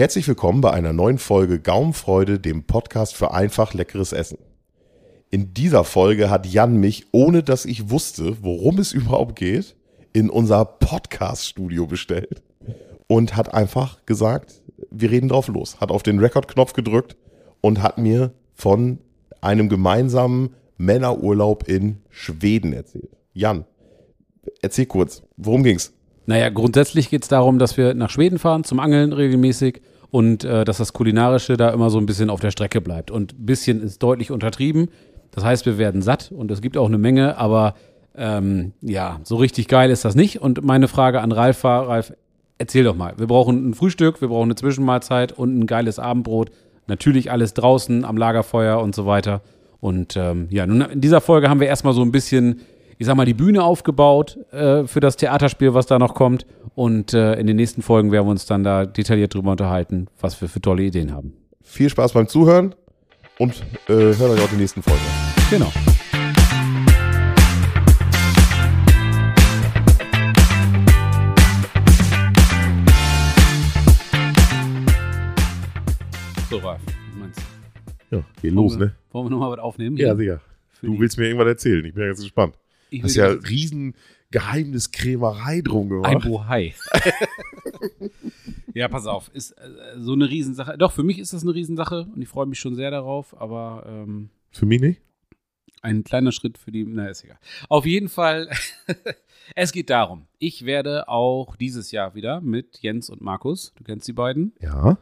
Herzlich willkommen bei einer neuen Folge Gaumenfreude, dem Podcast für einfach leckeres Essen. In dieser Folge hat Jan mich, ohne dass ich wusste, worum es überhaupt geht, in unser Podcast-Studio bestellt und hat einfach gesagt, wir reden drauf los. Hat auf den Rekordknopf gedrückt und hat mir von einem gemeinsamen Männerurlaub in Schweden erzählt. Jan, erzähl kurz, worum ging's? Naja, grundsätzlich geht es darum, dass wir nach Schweden fahren zum Angeln regelmäßig und äh, dass das Kulinarische da immer so ein bisschen auf der Strecke bleibt. Und ein bisschen ist deutlich untertrieben. Das heißt, wir werden satt und es gibt auch eine Menge, aber ähm, ja, so richtig geil ist das nicht. Und meine Frage an Ralf war, Ralf, erzähl doch mal. Wir brauchen ein Frühstück, wir brauchen eine Zwischenmahlzeit und ein geiles Abendbrot. Natürlich alles draußen am Lagerfeuer und so weiter. Und ähm, ja, nun in dieser Folge haben wir erstmal so ein bisschen, ich sag mal, die Bühne aufgebaut äh, für das Theaterspiel, was da noch kommt. Und äh, in den nächsten Folgen werden wir uns dann da detailliert drüber unterhalten, was wir für tolle Ideen haben. Viel Spaß beim Zuhören und äh, hört euch auch die nächsten Folgen. Genau. So, Ralf, meinst du? Ja, geht los, Wollen wir- ne? Wollen wir nochmal was aufnehmen? Ja, sicher. Du willst mir irgendwas erzählen. Ich bin ja ganz gespannt. Ich Hast will ja riesen Geheimniskrämerei drum Ein gemacht. Bohai. ja, pass auf, ist äh, so eine Riesensache. Doch, für mich ist das eine Riesensache und ich freue mich schon sehr darauf, aber ähm, Für mich nicht? ein kleiner Schritt für die, na, ist egal. Auf jeden Fall, es geht darum, ich werde auch dieses Jahr wieder mit Jens und Markus, du kennst die beiden, Ja.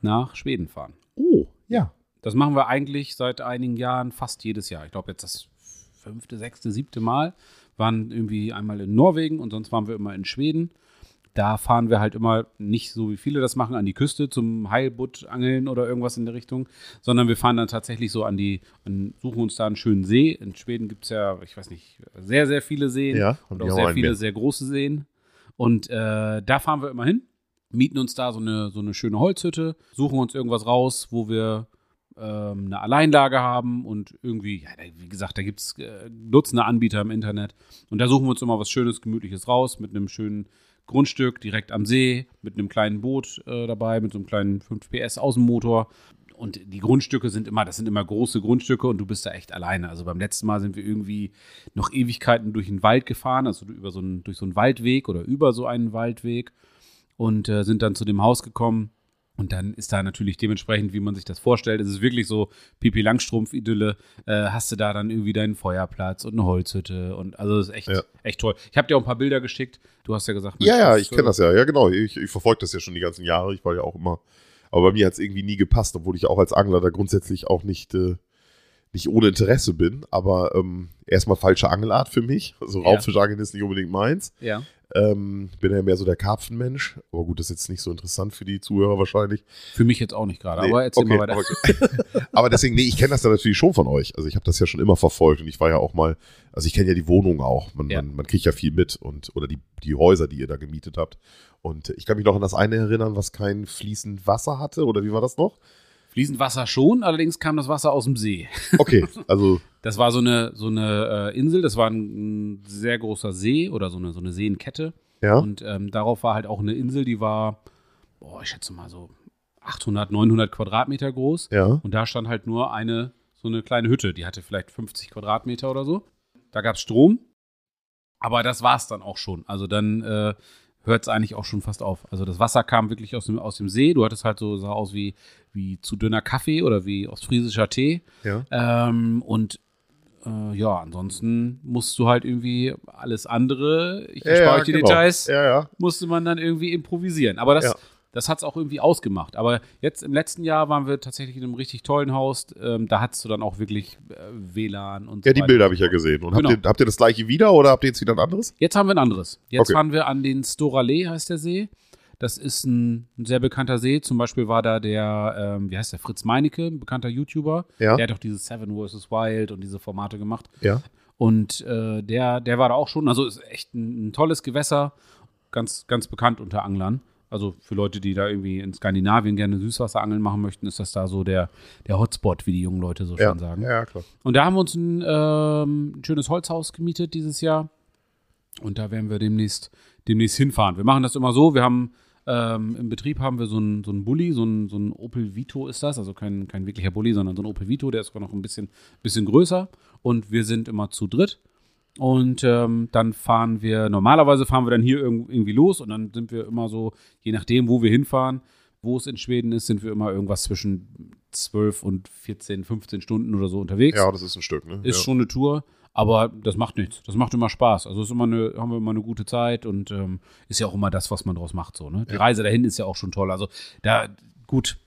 nach Schweden fahren. Oh, ja. Das machen wir eigentlich seit einigen Jahren fast jedes Jahr. Ich glaube jetzt das fünfte, sechste, siebte Mal. Waren irgendwie einmal in Norwegen und sonst waren wir immer in Schweden. Da fahren wir halt immer nicht so wie viele das machen an die Küste zum Heilbutt angeln oder irgendwas in der Richtung, sondern wir fahren dann tatsächlich so an die, an, suchen uns da einen schönen See. In Schweden gibt es ja, ich weiß nicht, sehr, sehr viele Seen Ja, und auch sehr viele mehr. sehr große Seen. Und äh, da fahren wir immer hin, mieten uns da so eine, so eine schöne Holzhütte, suchen uns irgendwas raus, wo wir ähm, eine Alleinlage haben und irgendwie, ja, wie gesagt, da gibt es äh, Dutzende Anbieter im Internet. Und da suchen wir uns immer was Schönes, Gemütliches raus mit einem schönen Grundstück direkt am See, mit einem kleinen Boot äh, dabei, mit so einem kleinen 5 PS Außenmotor. Und die Grundstücke sind immer, das sind immer große Grundstücke und du bist da echt alleine. Also beim letzten Mal sind wir irgendwie noch Ewigkeiten durch den Wald gefahren, also über so einen, durch so einen Waldweg oder über so einen Waldweg und äh, sind dann zu dem Haus gekommen. Und dann ist da natürlich dementsprechend, wie man sich das vorstellt, es ist wirklich so Pipi Langstrumpf-Idylle. Äh, hast du da dann irgendwie deinen Feuerplatz und eine Holzhütte und also das ist echt, Ja. echt toll. Ich habe dir auch ein paar Bilder geschickt. Du hast ja gesagt, Ja, Mensch, ja, das, ich kenne das ja. Ja, genau. Ich, ich verfolge das ja schon die ganzen Jahre. Ich war ja auch immer. Aber bei mir hat es irgendwie nie gepasst, obwohl ich auch als Angler da grundsätzlich auch nicht, äh, nicht ohne Interesse bin. Aber ähm, erstmal falsche Angelart für mich. Also Ja. Raubfischangeln ist nicht unbedingt meins. Ja. Ähm, bin ja mehr so der Karpfenmensch. Aber gut, das ist jetzt nicht so interessant für die Zuhörer wahrscheinlich. Für mich jetzt auch nicht gerade, Nee, aber erzähl okay, mal weiter. okay. aber deswegen, nee, ich kenne das dann natürlich schon von euch. Also ich habe das ja schon immer verfolgt und ich war ja auch mal, also ich kenne ja die Wohnung auch. Man, Ja. man, man kriegt ja viel mit und oder die, die Häuser, die ihr da gemietet habt. Und ich kann mich noch an das eine erinnern, was kein fließend Wasser hatte, oder wie war das noch? Fließend Wasser schon, allerdings kam das Wasser aus dem See. Okay, also Das war so eine, so eine äh, Insel, das war ein, ein sehr großer See oder so eine, so eine Seenkette. ja, Und ähm, darauf war halt auch eine Insel, die war, boah, ich schätze mal so 800, 900 Quadratmeter groß. ja, Und da stand halt nur eine, so eine kleine Hütte, die hatte vielleicht 50 Quadratmeter oder so. Da gab es Strom, aber das war es dann auch schon. Also dann äh, hört es eigentlich auch schon fast auf. Also das Wasser kam wirklich aus dem, aus dem See. Du hattest halt so, sah aus wie, wie zu dünner Kaffee oder wie ostfriesischer Tee. ja. Ähm, und äh, ja, ansonsten musst du halt irgendwie alles andere, ich ja, spare ja, euch die genau. Details, Ja, ja. musste man dann irgendwie improvisieren. Aber das, Ja. das hat es auch irgendwie ausgemacht. Aber jetzt im letzten Jahr waren wir tatsächlich in einem richtig tollen Haus. Ähm, da hattest du dann auch wirklich äh, WLAN und Ja, so die weiter Bilder habe ich ja gesehen. Und Genau. habt, ihr, habt ihr das gleiche wieder oder habt ihr jetzt wieder ein anderes? Jetzt haben wir ein anderes. Jetzt Okay. fahren wir an den Storallee, heißt der See. Das ist ein, ein sehr bekannter See. Zum Beispiel war da der, ähm, wie heißt der, Fritz Meinecke, ein bekannter YouTuber. Ja. Der hat auch dieses Seven vs. Wild und diese Formate gemacht. Ja. Und äh, der, der war da auch schon, also ist echt ein, ein tolles Gewässer, ganz, ganz bekannt unter Anglern. Also für Leute, die da irgendwie in Skandinavien gerne Süßwasserangeln machen möchten, ist das da so der, der Hotspot, wie die jungen Leute so Ja, schön sagen. ja, klar. Und da haben wir uns ein, ähm, ein schönes Holzhaus gemietet dieses Jahr. Und da werden wir demnächst, demnächst hinfahren. Wir machen das immer so, wir haben Ähm, Im Betrieb haben wir so einen so einen Bulli, so einen, so einen Opel Vito ist das, also kein, kein wirklicher Bulli, sondern so ein Opel Vito, der ist sogar noch ein bisschen, bisschen größer und wir sind immer zu dritt. Und ähm, dann fahren wir, normalerweise fahren wir dann hier irg- irgendwie los und dann sind wir immer so, je nachdem, wo wir hinfahren, wo es in Schweden ist, sind wir immer irgendwas zwischen 12 und 14, 15 Stunden oder so unterwegs. Ja, das ist ein Stück, ne? Ist ja. schon eine Tour, aber das macht nichts. Das macht immer Spaß. Also ist immer eine, haben wir immer eine gute Zeit und ähm, ist ja auch immer das, was man draus macht. So, ne? Die Reise dahin ist ja auch schon toll. Also da, gut,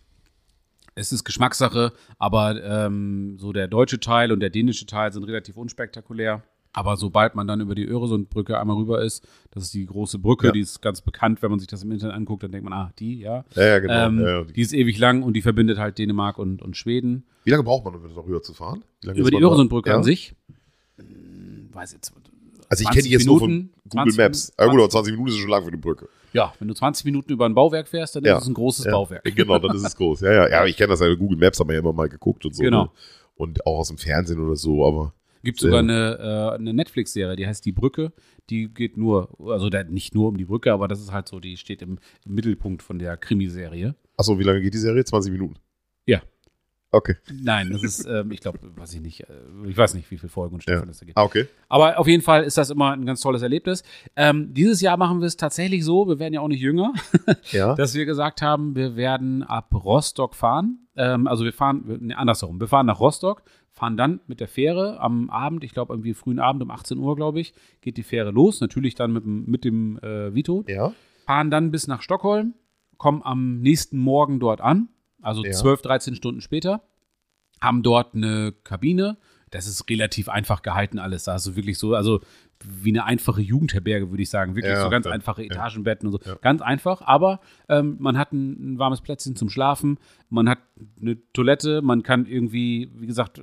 es ist Geschmackssache, aber ähm, so der deutsche Teil und der dänische Teil sind relativ unspektakulär. Aber sobald man dann über die Öresundbrücke einmal rüber ist, das ist die große Brücke, Ja. die ist ganz bekannt, wenn man sich das im Internet anguckt, dann denkt man, ah, die, ja. Ja, ja, genau. ähm, ja, ja. Die ist ewig lang und die verbindet halt Dänemark und, und Schweden. Wie lange braucht man, um da rüber zu fahren? Über die? Öresundbrücke ja? an sich. Hm, Weiß jetzt. Also ich 20 kenne die jetzt nur Minuten, von Google 20 Maps. Ja gut, aber 20 Minuten ist schon lang für die Brücke. Ja, wenn du 20 Minuten über ein Bauwerk fährst, dann Ja. ist es ein großes Ja, Bauwerk. Genau, dann ist es groß. Ja, ja, ja, ich kenne das ja. Google Maps haben wir ja immer mal geguckt und so. Genau. Ne? Und auch aus dem Fernsehen oder so, aber Gibt sogar eine, äh, eine Netflix-Serie, die heißt Die Brücke. Die geht nur, also da, nicht nur um die Brücke, aber das ist halt so, die steht im, im Mittelpunkt von der Krimiserie. achso, wie lange geht die Serie? 20 Minuten. Ja. Okay. Nein, das ist, ähm, ich glaube, weiß ich nicht, äh, ich weiß nicht, wie viele Folgen und Staffeln Ja. es da gibt. Ah, okay. Aber auf jeden Fall ist das immer ein ganz tolles Erlebnis. Ähm, dieses Jahr machen wir es tatsächlich so, wir werden ja auch nicht jünger, Ja. dass wir gesagt haben, wir werden ab Rostock fahren. Ähm, also wir fahren, nee, andersherum, wir fahren nach Rostock, fahren dann mit der Fähre am Abend, ich glaube irgendwie frühen Abend um 18 Uhr, glaube ich, geht die Fähre los, natürlich dann mit, dem- mit dem äh, Vito, ja. fahren dann bis nach Stockholm, kommen am nächsten Morgen dort an, also Ja. 12, 13 Stunden später, haben dort eine Kabine. Das ist relativ einfach gehalten alles. Da hast du wirklich so, also wie eine einfache Jugendherberge, würde ich sagen. Wirklich Ja, so ganz ja, einfache. Etagenbetten und so. Ganz einfach, aber ähm, man hat ein, ein warmes Plätzchen zum Schlafen, man hat eine Toilette, man kann irgendwie, wie gesagt,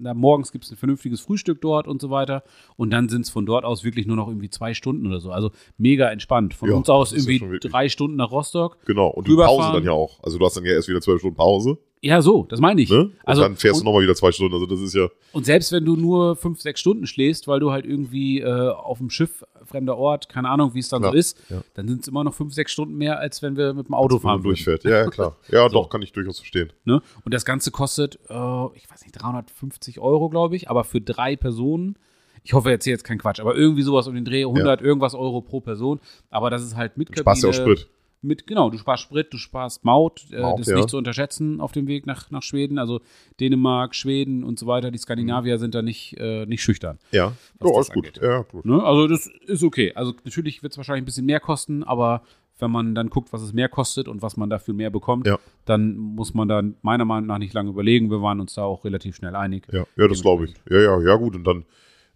na, morgens gibt es ein vernünftiges Frühstück dort und so weiter. Und dann sind es von dort aus wirklich nur noch irgendwie zwei Stunden oder so. Also mega entspannt. Von Ja, uns aus irgendwie drei Stunden nach Rostock. Genau. Und die. Pause dann ja auch. Also du hast dann ja erst wieder 12 Stunden Pause. Ja, so, das meine ich. Ne? Und Also, dann fährst und, du nochmal wieder zwei Stunden. Also das ist ja. und selbst wenn du nur fünf, sechs Stunden schläfst, weil du halt irgendwie äh, auf dem Schiff, fremder Ort, keine Ahnung, wie es dann Ja, so ist, ja. dann sind es immer noch fünf, sechs Stunden mehr, als wenn wir mit dem Auto wenn man fahren durchfährt. Ja, ja, klar. Ja, doch, kann ich durchaus verstehen. Ne? Und das Ganze kostet, äh, ich weiß nicht, 350 Euro, glaube ich, aber für drei Personen. Ich hoffe, jetzt hier jetzt kein Quatsch, aber irgendwie sowas um den Dreh, 100 irgendwas Euro pro Person. Aber das ist halt mit sparst ja auch Sprit. Mit, genau, du sparst Sprit, du sparst Maut, äh, Maut, das ist ja. nicht zu unterschätzen auf dem Weg nach, nach Schweden. Also Dänemark, Schweden und so weiter, die Skandinavier sind da nicht, äh, nicht schüchtern. Ja. das alles gut. Ja, gut. Ne? Also das ist okay. Also natürlich wird es wahrscheinlich ein bisschen mehr kosten, aber wenn man dann guckt, was es mehr kostet und was man dafür mehr bekommt, Ja. dann muss man dann meiner Meinung nach nicht lange überlegen. Wir waren uns da auch relativ schnell einig. Ja, ja das glaube ich. Ja, ja, ja, gut. Und dann,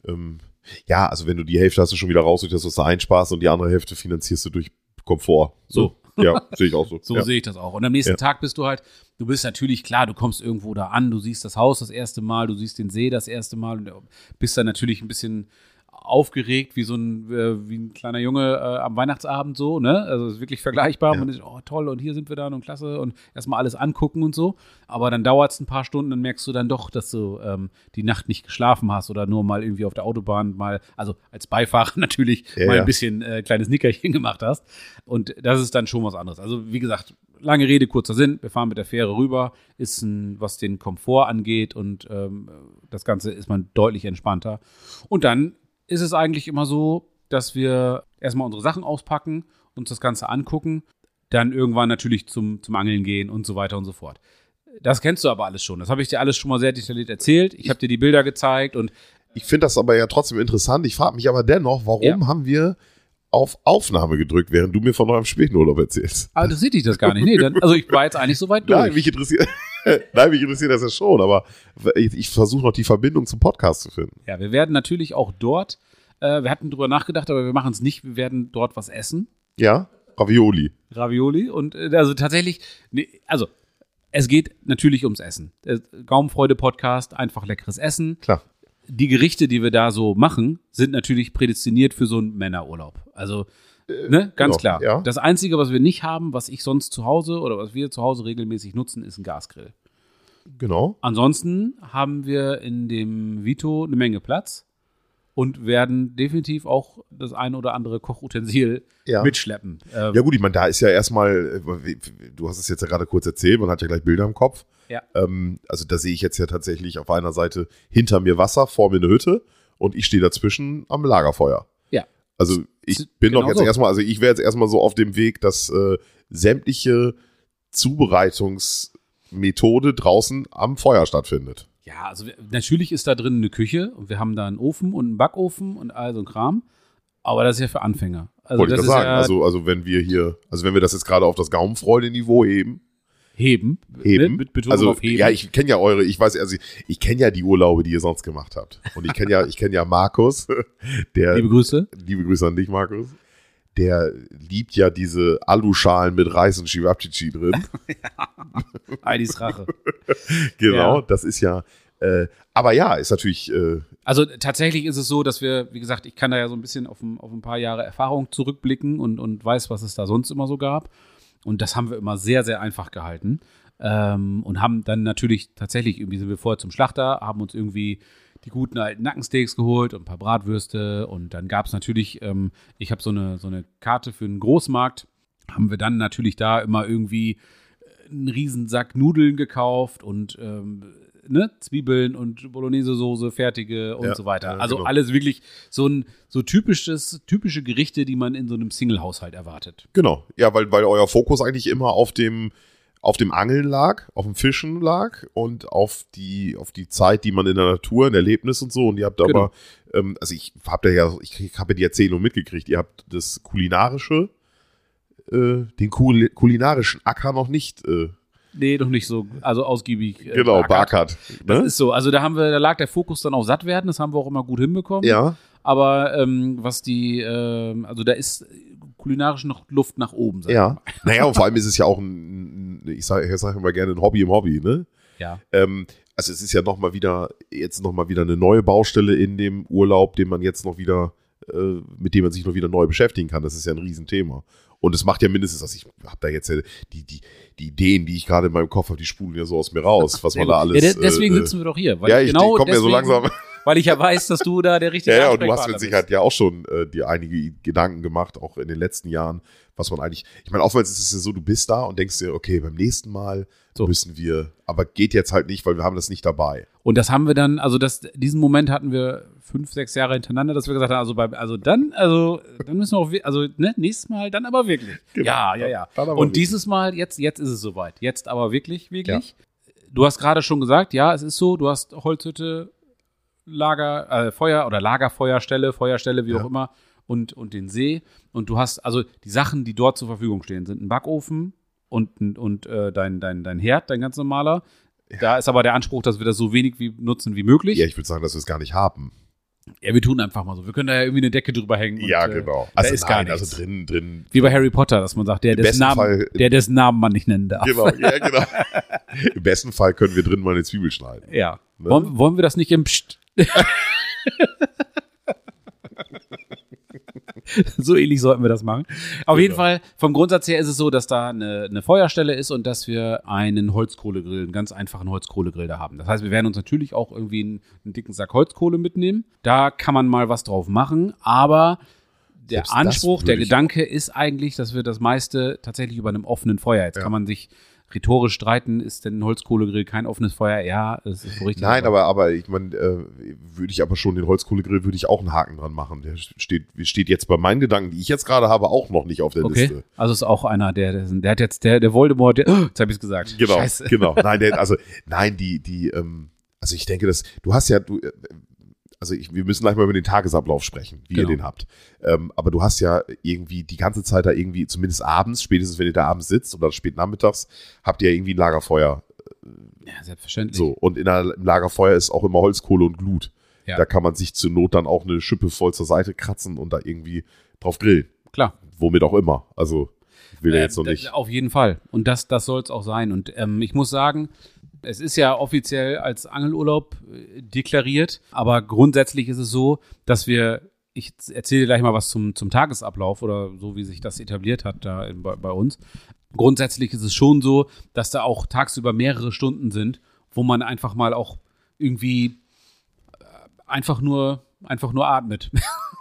ähm, ja, also wenn du die Hälfte hast du schon wieder raus durch das, was du einsparst und die andere Hälfte finanzierst du durch Komfort. So. Ja, sehe ich auch so. So ja. sehe ich das auch. Und am nächsten Ja. Tag bist du halt, du bist natürlich klar, du kommst irgendwo da an, du siehst das Haus das erste Mal, du siehst den See das erste Mal und bist dann natürlich ein bisschen aufgeregt, wie so ein, äh, wie ein kleiner Junge äh, am Weihnachtsabend so, ne? Also es ist wirklich vergleichbar. Ja. Man ist, oh toll, und hier sind wir dann und klasse und erstmal alles angucken und so. Aber dann dauert es ein paar Stunden, dann merkst du dann doch, dass du ähm, die Nacht nicht geschlafen hast oder nur mal irgendwie auf der Autobahn mal, also als Beifahrer natürlich Ja, mal ein bisschen äh, kleines Nickerchen gemacht hast. Und das ist dann schon was anderes. Also wie gesagt, lange Rede, kurzer Sinn. Wir fahren mit der Fähre rüber, ist ein, was den Komfort angeht und ähm, das Ganze ist man deutlich entspannter. Und dann ist es eigentlich immer so, dass wir erstmal unsere Sachen auspacken, uns das Ganze angucken, dann irgendwann natürlich zum, zum Angeln gehen und so weiter und so fort. Das kennst du aber alles schon. Das habe ich dir alles schon mal sehr detailliert erzählt. Ich habe dir die Bilder gezeigt und Ich finde das aber ja trotzdem interessant. Ich frage mich aber dennoch, warum Ja. haben wir auf Aufnahme gedrückt, während du mir von eurem Spätenurlaub erzählst? aber interessiert dich das gar nicht. Nee, dann, also ich war jetzt eigentlich soweit durch. Nein, mich interessiert, nein, mich interessiert das ja schon, aber ich, ich versuche noch die Verbindung zum Podcast zu finden. Ja, wir werden natürlich auch dort, äh, wir hatten drüber nachgedacht, aber wir machen es nicht, wir werden dort was essen. Ja? Ravioli. Ravioli und äh, also tatsächlich, nee, also es geht natürlich ums Essen. Äh, Gaumenfreude-Podcast, einfach leckeres Essen. Klar. Die Gerichte, die wir da so machen, sind natürlich prädestiniert für so einen Männerurlaub. Also, ne, ganz genau, klar. ja. Das Einzige, was wir nicht haben, was ich sonst zu Hause oder was wir zu Hause regelmäßig nutzen, ist ein Gasgrill. Genau. Ansonsten haben wir in dem Vito eine Menge Platz. und werden definitiv auch das ein oder andere Kochutensil Ja. mitschleppen. Ja gut, ich meine, da ist ja erstmal, äh, du hast es jetzt ja gerade kurz erzählt, man hat ja gleich Bilder im Kopf. Ja. Ähm, also da sehe ich jetzt ja tatsächlich auf einer Seite hinter mir Wasser, vor mir eine Hütte und ich stehe dazwischen am Lagerfeuer. Also ich bin doch genau jetzt so. erstmal, also ich wäre jetzt erstmal so auf dem Weg, dass äh, sämtliche Zubereitungsmethode draußen am Feuer stattfindet. Ja, also natürlich ist da drin eine Küche und wir haben da einen Ofen und einen Backofen und all so ein Kram. Aber das ist ja für Anfänger. Also Wollte ich das sagen. ja also, also wenn wir hier, also wenn wir das jetzt gerade auf das Gaumenfreude-Niveau heben, heben. heben. Mit, mit Betonung also, auf heben. ja, ich kenne ja eure, ich weiß, also ich, ich kenne ja die Urlaube, die ihr sonst gemacht habt. Und ich kenne ja, ich kenne ja Markus, der, Liebe Grüße. liebe Grüße an dich, Markus. Der liebt ja diese Aluschalen mit Reis und Chivapchichi drin. Heidis Rache. genau, Ja. das ist ja, äh, aber ja, ist natürlich, äh, Also tatsächlich ist es so, dass wir, wie gesagt, ich kann da ja so ein bisschen auf ein, auf ein paar Jahre Erfahrung zurückblicken und, und weiß, was es da sonst immer so gab. Und das haben wir immer sehr, sehr einfach gehalten. Ähm, und haben dann natürlich tatsächlich, irgendwie sind wir vorher zum Schlachter, haben uns irgendwie die guten alten Nackensteaks geholt und ein paar Bratwürste. Und dann gab es natürlich, ähm, ich habe so eine, so eine Karte für einen Großmarkt, haben wir dann natürlich da immer irgendwie einen riesen Sack Nudeln gekauft und ähm, ne, Zwiebeln und Bolognese-Soße, fertige und Ja, so weiter. also genau. alles wirklich so ein so typisches, typische Gerichte, die man in so einem Single-Haushalt erwartet. genau, ja, weil, weil euer Fokus eigentlich immer auf dem, auf dem Angeln lag, auf dem Fischen lag und auf die, auf die Zeit, die man in der Natur, ein Erlebnis und so. Und ihr habt Genau. aber, ähm, also ich habe da ja, ich habe ja die Erzählung mitgekriegt. Ihr habt das kulinarische, äh, den kul kulinarischen Acker noch nicht, äh, Nee, doch nicht so, also ausgiebig. äh, genau, beackert. Barkat. Das Ne? ist so. Also da haben wir, da lag der Fokus dann auf satt werden, das haben wir auch immer gut hinbekommen. Ja, Aber ähm, was die, ähm, also da ist kulinarisch noch Luft nach oben. sag ich ja. mal. Naja, und vor allem ist es ja auch ein, ich sage ich sag immer gerne ein Hobby im Hobby, ne? Ja. Ähm, also es ist ja noch mal wieder, jetzt noch mal wieder eine neue Baustelle in dem Urlaub, den man jetzt noch wieder, äh, mit dem man sich noch wieder neu beschäftigen kann. Das ist ja ein Riesenthema. Und es macht ja mindestens, also ich habe da jetzt ja die, die, die Ideen, die ich gerade in meinem Kopf habe, die spulen ja so aus mir raus, was man da alles. ja, de- deswegen äh, sitzen wir doch hier. Weil ja, ich genau komme mir so langsam. Weil ich ja weiß, dass du da der richtige Ja, ja, und du hast mit Sicherheit ja auch schon äh, dir einige Gedanken gemacht, auch in den letzten Jahren, was man eigentlich, ich meine, oftmals ist es ja so, du bist da und denkst dir, okay, beim nächsten Mal So. müssen wir, aber geht jetzt halt nicht, weil wir haben das nicht dabei. Und das haben wir dann, also das, diesen Moment hatten wir fünf, sechs Jahre hintereinander, dass wir gesagt haben, also, bei, also dann, also dann müssen wir auch, also ne, nächstes Mal dann aber wirklich. Genau. Ja, ja, ja. Und wirklich. dieses Mal, jetzt, jetzt ist es soweit. Jetzt aber wirklich, wirklich. Du hast gerade schon gesagt, ja, es ist so, du hast Holzhütte, Lager, äh, Feuer oder Lagerfeuerstelle, Feuerstelle, wie Ja. auch immer, und, und den See. Und du hast, also die Sachen, die dort zur Verfügung stehen, sind ein Backofen und, ein- und äh, dein, dein, dein Herd, dein ganz normaler. Da ist aber der Anspruch, dass wir das so wenig wie nutzen wie möglich. Ja, ich würde sagen, dass wir es gar nicht haben. Ja, wir tun einfach mal so. Wir können da ja irgendwie eine Decke drüber hängen. und, ja, äh, genau. Da Also ist gar nein, nichts. also drin, drin. wie bei Harry Potter, dass man sagt, der, dessen Namen, Fall- der dessen Namen man nicht nennen darf. Genau, ja, genau. Im besten Fall können wir drin mal eine Zwiebel schneiden. Ja. Ne? Wollen, wollen wir das nicht im Psst? so ähnlich sollten wir das machen. Auf jeden Genau. Fall, vom Grundsatz her ist es so, dass da eine, eine Feuerstelle ist und dass wir einen Holzkohlegrill, einen ganz einfachen Holzkohlegrill da haben. Das heißt, wir werden uns natürlich auch irgendwie einen, einen dicken Sack Holzkohle mitnehmen. Da kann man mal was drauf machen, aber der Selbst Anspruch, der Gedanke ist eigentlich, dass wir das meiste tatsächlich über einem offenen Feuer. Jetzt Ja. kann man sich rhetorisch streiten, ist denn ein Holzkohlegrill kein offenes Feuer? Ja, das ist so richtig. Nein, aber, aber ich meine, äh, würde ich aber schon den Holzkohlegrill, würde ich auch einen Haken dran machen. Der steht, steht jetzt bei meinen Gedanken, die ich jetzt gerade habe, auch noch nicht auf der Okay. Liste. Also ist auch einer, der, der, der hat jetzt, der, der Voldemort, der, oh, jetzt habe ich es gesagt. Genau, Scheiße. genau. Nein, der, also, nein, die, die, ähm, also ich denke, dass, du hast ja, du, äh, also ich, wir müssen gleich mal über den Tagesablauf sprechen, wie Genau. ihr den habt. Ähm, aber du hast ja irgendwie die ganze Zeit da irgendwie, zumindest abends, spätestens wenn ihr da abends sitzt oder spät nachmittags, habt ihr irgendwie ein Lagerfeuer. Ja, selbstverständlich. So. Und in einer, im Lagerfeuer ist auch immer Holzkohle und Glut. Ja. Da kann man sich zur Not dann auch eine Schippe voll zur Seite kratzen und da irgendwie drauf grillen. Klar. Womit auch immer. Also, will ja Äh, jetzt noch nicht. Auf jeden Fall. Und das, das soll es auch sein. Und ähm, ich muss sagen, es ist ja offiziell als Angelurlaub äh, deklariert, aber grundsätzlich ist es so, dass wir, ich erzähle gleich mal was zum, zum Tagesablauf oder so, wie sich das etabliert hat da in, bei, bei uns. Grundsätzlich ist es schon so, dass da auch tagsüber mehrere Stunden sind, wo man einfach mal auch irgendwie äh, einfach nur einfach nur atmet.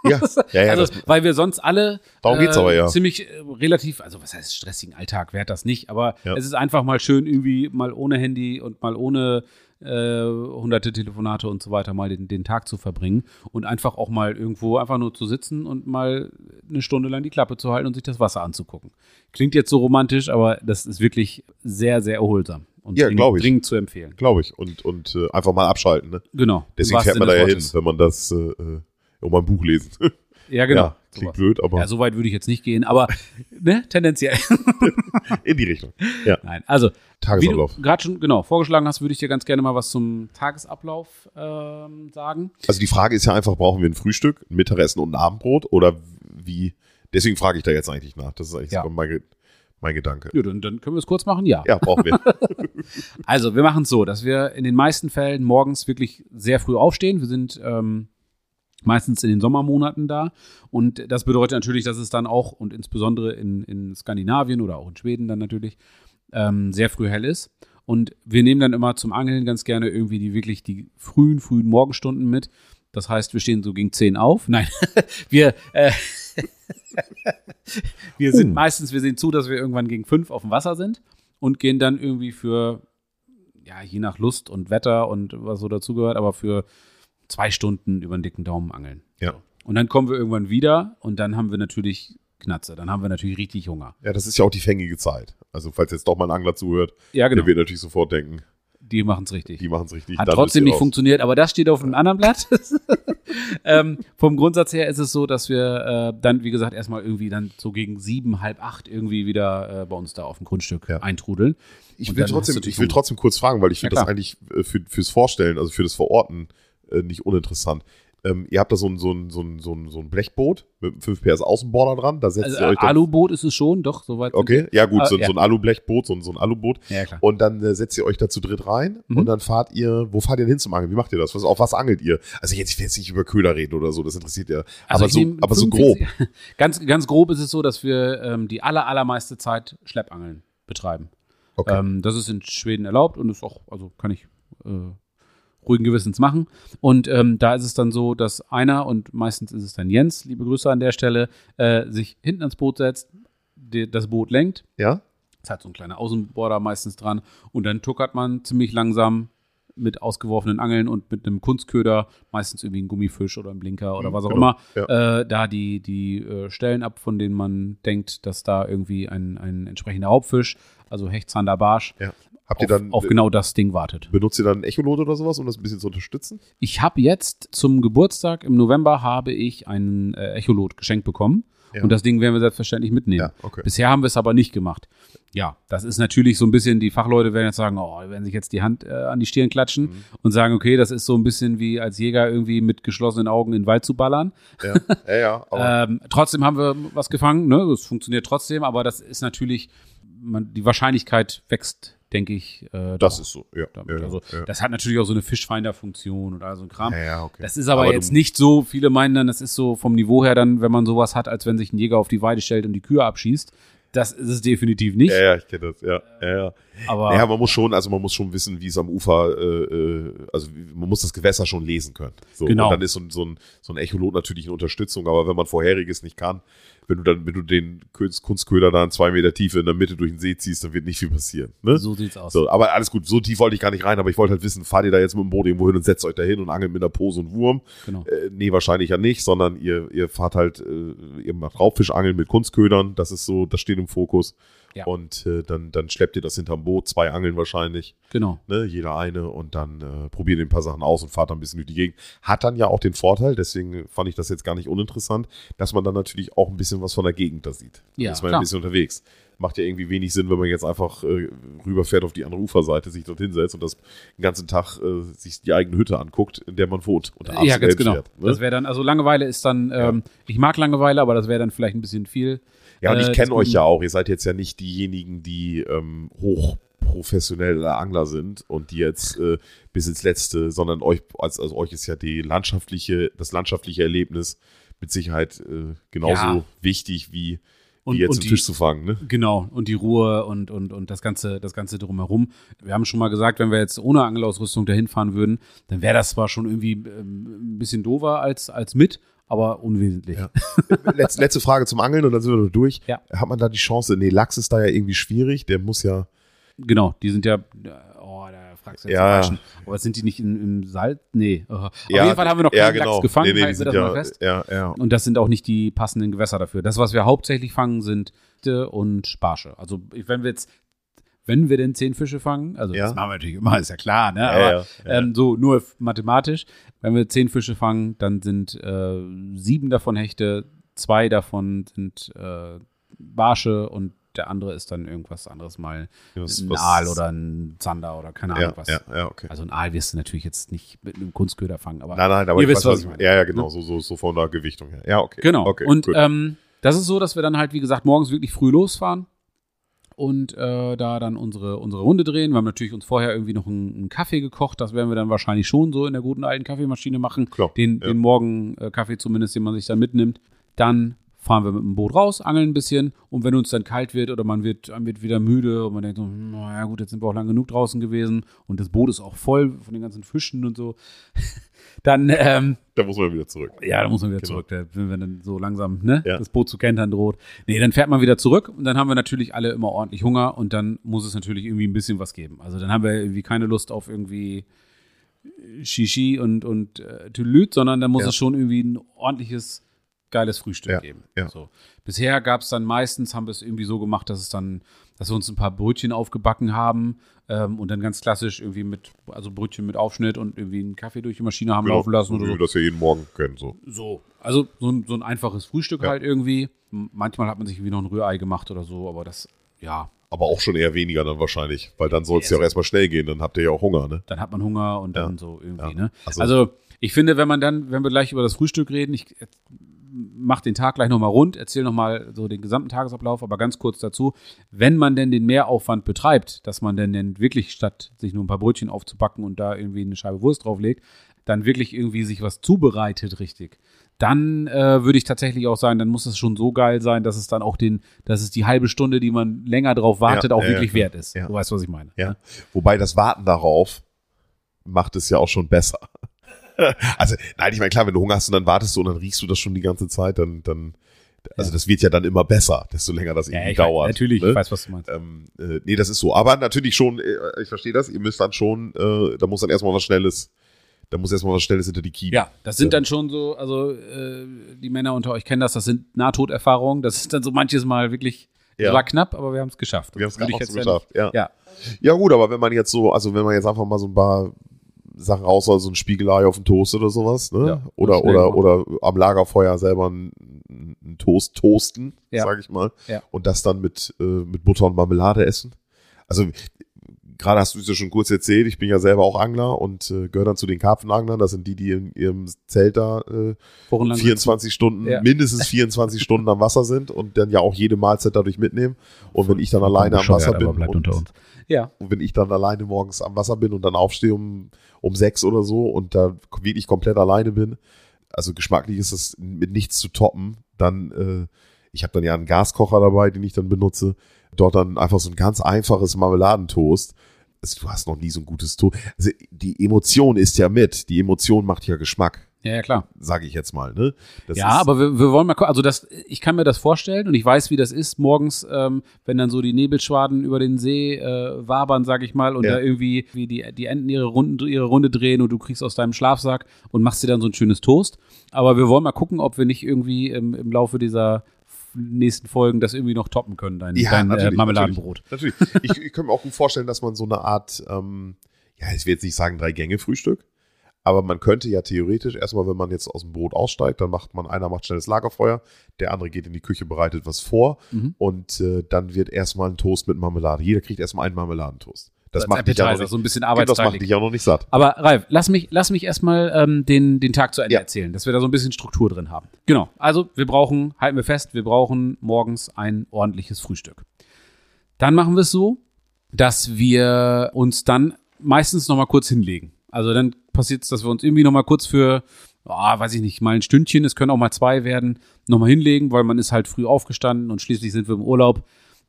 Ja, ja, ja also, das, weil wir sonst alle Darum geht's aber, ja. ziemlich äh, relativ, also was heißt stressigen Alltag, wer hat das nicht, aber Ja. es ist einfach mal schön, irgendwie mal ohne Handy und mal ohne äh, hunderte Telefonate und so weiter mal den, den Tag zu verbringen und einfach auch mal irgendwo einfach nur zu sitzen und mal eine Stunde lang die Klappe zu halten und sich das Wasser anzugucken. Klingt jetzt so romantisch, aber das ist wirklich sehr, sehr erholsam und Ja, dringend, glaub ich. dringend zu empfehlen. glaube ich. Und, und äh, einfach mal abschalten. Ne? Genau. Deswegen fährt man da ja hin, wenn man das äh, äh, um mal ein Buch lesen. Ja, genau. ja, klingt Sowas. blöd, aber Ja, so weit würde ich jetzt nicht gehen, aber ne, tendenziell. in die Richtung. Ja, Nein, also Tagesablauf. gerade schon genau vorgeschlagen hast, würde ich dir ganz gerne mal was zum Tagesablauf ähm, sagen. Also die Frage ist ja einfach, brauchen wir ein Frühstück, ein Mittagessen und ein Abendbrot oder wie? Deswegen frage ich da jetzt eigentlich nach. Das ist eigentlich Ja. so mein, Ge- mein Gedanke. Ja, dann, dann können wir es kurz machen, ja. Ja, brauchen wir. Also wir machen es so, dass wir in den meisten Fällen morgens wirklich sehr früh aufstehen. Wir sind ähm, meistens in den Sommermonaten da. Und das bedeutet natürlich, dass es dann auch und insbesondere in, in Skandinavien oder auch in Schweden dann natürlich ähm, sehr früh hell ist. Und wir nehmen dann immer zum Angeln ganz gerne irgendwie die wirklich die frühen, frühen Morgenstunden mit. Das heißt, wir stehen so gegen 10 auf. Nein, wir, äh, wir sind Uh. meistens, wir sehen zu, dass wir irgendwann gegen 5 auf dem Wasser sind und gehen dann irgendwie für, ja, je nach Lust und Wetter und was so dazugehört, aber für zwei Stunden über den dicken Daumen angeln. Ja. So. Und dann kommen wir irgendwann wieder und dann haben wir natürlich Knatze. Dann haben wir natürlich richtig Hunger. Ja, das ist ja auch die fängige Zeit. Also falls jetzt doch mal ein Angler zuhört, Ja, genau. der wird natürlich sofort denken, Die machen es richtig. die machen es richtig. Hat trotzdem nicht raus. funktioniert, aber das steht auf einem anderen Blatt. ähm, vom Grundsatz her ist es so, dass wir äh, dann, wie gesagt, erstmal irgendwie dann so gegen sieben, halb acht irgendwie wieder äh, bei uns da auf dem Grundstück Ja. eintrudeln. Ich will, trotzdem, ich will trotzdem kurz fragen, weil ich finde Ja, das eigentlich äh, für, fürs Vorstellen, also für das Verorten, äh, nicht uninteressant. Ähm, ihr habt da so ein, so, ein, so, ein, so, ein, so ein Blechboot mit einem 5 PS Außenborder dran, da setzt Also, ihr euch dann. Aluboot ist es schon, doch, soweit. Okay, ja gut, Ah, so, ja. so ein Alublechboot, so, ein- so ein Aluboot. Ja, klar. Und dann äh, setzt ihr euch da zu dritt rein Mhm. und dann fahrt ihr, wo fahrt ihr denn hin zum Angeln? Wie macht ihr das? Was, auf was angelt ihr? Also jetzt, ich will jetzt nicht über Köder reden oder so, das interessiert ja. Also aber so, aber so grob. 45 Ganz, ganz grob ist es so, dass wir ähm, die aller, allermeiste Zeit Schleppangeln betreiben. Okay. Ähm, das ist in Schweden erlaubt und ist auch, also kann ich äh, ruhigen Gewissens machen. Und ähm, da ist es dann so, dass einer, und meistens ist es dann Jens, liebe Grüße an der Stelle, äh, sich hinten ans Boot setzt, die, das Boot lenkt. ja? Es hat so ein kleiner Außenborder meistens dran. Und dann tuckert man ziemlich langsam mit ausgeworfenen Angeln und mit einem Kunstköder, meistens irgendwie ein Gummifisch oder ein Blinker oder was auch genau, immer, äh, da die, die äh, Stellen ab, von denen man denkt, dass da irgendwie ein, ein entsprechender Hauptfisch, also Hecht, Zander, Barsch, ja. Habt auf, ihr dann, auf genau das Ding wartet. benutzt ihr dann ein Echolot oder sowas, um das ein bisschen zu unterstützen? Ich habe jetzt zum Geburtstag im November habe ich einen äh, Echolot geschenkt bekommen. Ja. Und das Ding werden wir selbstverständlich mitnehmen. Ja, okay. Bisher haben wir es aber nicht gemacht. Ja, das ist natürlich so ein bisschen, die Fachleute werden jetzt sagen, oh, die werden sich jetzt die Hand äh, an die Stirn klatschen Mhm. und sagen, okay, das ist so ein bisschen wie als Jäger irgendwie mit geschlossenen Augen in den Wald zu ballern. Ja, ja, ja Ähm, trotzdem haben wir was gefangen, ne? Das funktioniert trotzdem, aber das ist natürlich, man, die Wahrscheinlichkeit wächst, denke ich. Äh, das ist so, ja. damit. ja, also, ja. das hat natürlich auch so eine Fischfinder-Funktion oder so ein Kram. ja, okay. Das ist aber, Aber jetzt nicht so, viele meinen dann, das ist so vom Niveau her dann, wenn man sowas hat, als wenn sich ein Jäger auf die Weide stellt und die Kühe abschießt. Das ist es definitiv nicht. Ja, ja, ich kenne das, ja, ja, ja. Aber Ja, man muss schon, also man muss schon wissen, wie es am Ufer, äh, äh, also man muss das Gewässer schon lesen können. So, Genau. Und dann ist so so, ein, so ein Echolot natürlich eine Unterstützung, aber wenn man vorheriges nicht kann, wenn du dann, wenn du den Kunst- Kunstköder da in zwei Meter Tiefe in der Mitte durch den See ziehst, dann wird nicht viel passieren. Ne? so sieht's aus. So, aber alles gut, so tief wollte ich gar nicht rein, aber ich wollte halt wissen, fahrt ihr da jetzt mit dem Boot irgendwo hin und setzt euch da hin und angelt mit einer Pose und Wurm? Genau. Äh, nee, wahrscheinlich ja nicht, sondern ihr, ihr fahrt halt, äh, ihr macht Raubfischangeln mit Kunstködern, das ist so, das steht im Fokus. Ja. Und äh, dann, dann schleppt ihr das hinterm Boot, zwei Angeln wahrscheinlich, Genau. ne, jeder eine und dann äh, probiert ihr ein paar Sachen aus und fahrt dann ein bisschen durch die Gegend. Hat dann ja auch den Vorteil, deswegen fand ich das jetzt gar nicht uninteressant, dass man dann natürlich auch ein bisschen was von der Gegend da sieht. Ja, ist man klar. ein bisschen unterwegs. Macht ja irgendwie wenig Sinn, wenn man jetzt einfach äh, rüberfährt auf die andere Uferseite, sich dort hinsetzt und das den ganzen Tag äh, sich die eigene Hütte anguckt, in der man wohnt. Und abends Ja, ganz genau. fährt, ne? Das wäre dann, also Langeweile ist dann, ähm, ich mag Langeweile, aber das wäre dann vielleicht ein bisschen viel. Ja, und Äh, ich des kenne euch ja auch. Ihr seid jetzt ja nicht diejenigen, die ähm, hochprofessionelle Angler sind und die jetzt äh, bis ins Letzte, sondern euch, als, also euch ist ja die landschaftliche, das landschaftliche Erlebnis mit Sicherheit äh, genauso Ja. wichtig wie, Und, jetzt und die, Fisch zu fangen, ne? Genau, und die Ruhe und, und, und das Ganze, das Ganze drumherum. Wir haben schon mal gesagt, wenn wir jetzt ohne Angelausrüstung dahin fahren würden, dann wäre das zwar schon irgendwie ähm, ein bisschen doofer als, als mit, aber unwesentlich. Ja. letzte, letzte Frage zum Angeln und dann sind wir durch. Ja. Hat man da die Chance? Nee, Lachs ist da ja irgendwie schwierig. Der muss ja. Genau, die sind ja, oh, da fragst du jetzt Ja. Falschen. Aber sind die nicht in, im Salz? Nee. Oh. Auf ja, jeden Fall haben wir noch keinen genau. Lachs gefangen, Nee, nee, halten wir das ja, mal fest. ja, ja. Und das sind auch nicht die passenden Gewässer dafür. Das, was wir hauptsächlich fangen, sind und Sparsche. Also wenn wir jetzt, wenn wir denn zehn Fische fangen, also Ja. das machen wir natürlich immer, ist ja klar, ne? Aber ja, ja. Ähm, so nur mathematisch, wenn wir zehn Fische fangen, dann sind äh, sieben davon Hechte, zwei davon sind äh, Barsche und der andere ist dann irgendwas anderes mal Was- ein was- Aal oder ein Zander oder keine Ahnung Ja, was. ja, ja, okay. Also ein Aal wirst du natürlich jetzt nicht mit einem Kunstköder fangen, aber Nein, nein, aber ihr wisst, weiß, was ich meine. Ja, ja, genau, so, so, so von der Gewichtung her. Ja, okay. Genau. Okay, und ähm, das ist so, dass wir dann halt, wie gesagt, morgens wirklich früh losfahren und äh, da dann unsere, unsere Runde drehen. Wir haben natürlich uns vorher irgendwie noch einen, einen Kaffee gekocht. Das werden wir dann wahrscheinlich schon so in der guten alten Kaffeemaschine machen. Klar, Den, ja. den Morgen-Kaffee zumindest, den man sich dann mitnimmt. Dann fahren wir mit dem Boot raus, angeln ein bisschen und wenn uns dann kalt wird oder man wird, man wird wieder müde und man denkt so, hm, naja gut, jetzt sind wir auch lang genug draußen gewesen und das Boot ist auch voll von den ganzen Fischen und so, dann ähm, da muss man wieder zurück. ja, da muss man wieder Genau. zurück, da, wenn wir dann so langsam ne, Ja. das Boot zu kentern droht. Nee, dann fährt man wieder zurück und dann haben wir natürlich alle immer ordentlich Hunger und dann muss es natürlich irgendwie ein bisschen was geben. Also dann haben wir irgendwie keine Lust auf irgendwie Shishi und, und äh, Tülüt, sondern dann muss Ja. es schon irgendwie ein ordentliches, geiles Frühstück Ja, geben. ja. So. Bisher gab es dann meistens, haben wir es irgendwie so gemacht, dass es dann, dass wir uns ein paar Brötchen aufgebacken haben ähm, und dann ganz klassisch irgendwie mit, also Brötchen mit Aufschnitt und irgendwie einen Kaffee durch die Maschine haben Genau, laufen lassen oder wie so. wir das ja jeden Morgen kennen. So. So, also so ein, so ein einfaches Frühstück Ja. halt irgendwie. Manchmal hat man sich irgendwie noch ein Rührei gemacht oder so, aber das, ja, Aber auch schon eher weniger dann wahrscheinlich, weil dann soll es ja auch erstmal schnell gehen, dann habt ihr ja auch Hunger, ne? dann hat man Hunger und dann Ja. so irgendwie, Ja. ne? Also- Also, ich finde, wenn man dann, wenn wir gleich über das Frühstück reden, ich mach den Tag gleich nochmal rund, erzähle nochmal so den gesamten Tagesablauf, aber ganz kurz dazu, wenn man denn den Mehraufwand betreibt, dass man denn, denn wirklich statt sich nur ein paar Brötchen aufzupacken und da irgendwie eine Scheibe Wurst drauflegt, dann wirklich irgendwie sich was zubereitet richtig, dann äh, würde ich tatsächlich auch sagen, dann muss es schon so geil sein, dass es dann auch den, dass es die halbe Stunde, die man länger drauf wartet, Ja, auch ja, wirklich wert ist. Ja. Du weißt, was ich meine. Ja. ne? Wobei das Warten darauf macht es ja auch schon besser. also, nein, ich meine, klar, wenn du Hunger hast und dann wartest du und dann riechst du das schon die ganze Zeit, dann, dann, also das wird ja dann immer besser, desto länger das Ja, irgendwie weiß, dauert. natürlich, ne? ich weiß, was du meinst. Ähm, äh, nee, das ist so. Aber natürlich schon, äh, ich verstehe das, ihr müsst dann schon, äh, da muss dann erstmal was Schnelles, da muss erstmal was Schnelles hinter die Kiemen. Ja, das sind Ja. dann schon so, also äh, die Männer unter euch kennen das, das sind Nahtoderfahrungen. Das ist dann so manches Mal wirklich, Ja. war knapp, aber wir haben es geschafft. Wir haben es geschafft. Ja. Ja, ja, gut, aber wenn man jetzt so, also wenn man jetzt einfach mal so ein paar Sachen raus, so ein Spiegelei auf den Toast oder sowas, ne? Ja, oder, oder, oder am Lagerfeuer selber einen, Toast toasten, Ja. sage ich mal. Ja. Und das dann mit, äh, mit Butter und Marmelade essen. Also gerade hast du es ja schon kurz erzählt, ich bin ja selber auch Angler und äh, gehöre dann zu den Karpfenanglern. Das sind die, die in ihrem Zelt da äh, wochenlang 24 Stunden, Ja. mindestens 24 Stunden am Wasser sind und dann ja auch jede Mahlzeit dadurch mitnehmen. Und wenn ich dann alleine am Wasser bin bleibt und, unter uns. Ja, und wenn ich dann alleine morgens am Wasser bin und dann aufstehe um, um sechs oder so und da wirklich komplett alleine bin, also geschmacklich ist das mit nichts zu toppen, dann, äh, ich habe dann ja einen Gaskocher dabei, den ich dann benutze, dort dann einfach so ein ganz einfaches Marmeladentoast. Also, du hast noch nie so ein gutes Toast. Also die Emotion ist ja mit, die Emotion macht ja Geschmack, ja, ja, klar. sage ich jetzt mal. Ne? Das ja, aber wir, wir wollen mal gucken, also das, ich kann mir das vorstellen und ich weiß, wie das ist morgens, ähm, wenn dann so die Nebelschwaden über den See äh, wabern, sag ich mal, und Ja. da irgendwie wie die, die Enten ihre, Runden, ihre Runde drehen und du kriegst aus deinem Schlafsack und machst dir dann so ein schönes Toast. Aber wir wollen mal gucken, ob wir nicht irgendwie im, im Laufe dieser nächsten Folgen das irgendwie noch toppen können, dein, Ja, dein äh, natürlich, Marmeladenbrot. Natürlich. Ich, ich könnte mir auch gut vorstellen, dass man so eine Art, ähm, ja, ich will jetzt nicht sagen Drei-Gänge-Frühstück, aber man könnte ja theoretisch erstmal, wenn man jetzt aus dem Brot aussteigt, dann macht man, einer macht schnell das Lagerfeuer, der andere geht in die Küche, bereitet was vor Mhm. und äh, dann wird erstmal ein Toast mit Marmelade. Jeder kriegt erstmal einen Marmeladentoast. Das macht dich ja nicht, so ein bisschen das macht dich ja noch nicht satt. Aber Ralf, lass mich, lass mich erstmal ähm, den, den Tag zu Ende Ja. erzählen, dass wir da so ein bisschen Struktur drin haben. Genau. Also wir brauchen, halten wir fest, wir brauchen morgens ein ordentliches Frühstück. Dann machen wir es so, dass wir uns dann meistens noch mal kurz hinlegen. Also dann passiert es, dass wir uns irgendwie noch mal kurz für ah, weiß ich nicht, mal ein Stündchen, es können auch mal zwei werden, nochmal hinlegen, weil man ist halt früh aufgestanden und schließlich sind wir im Urlaub.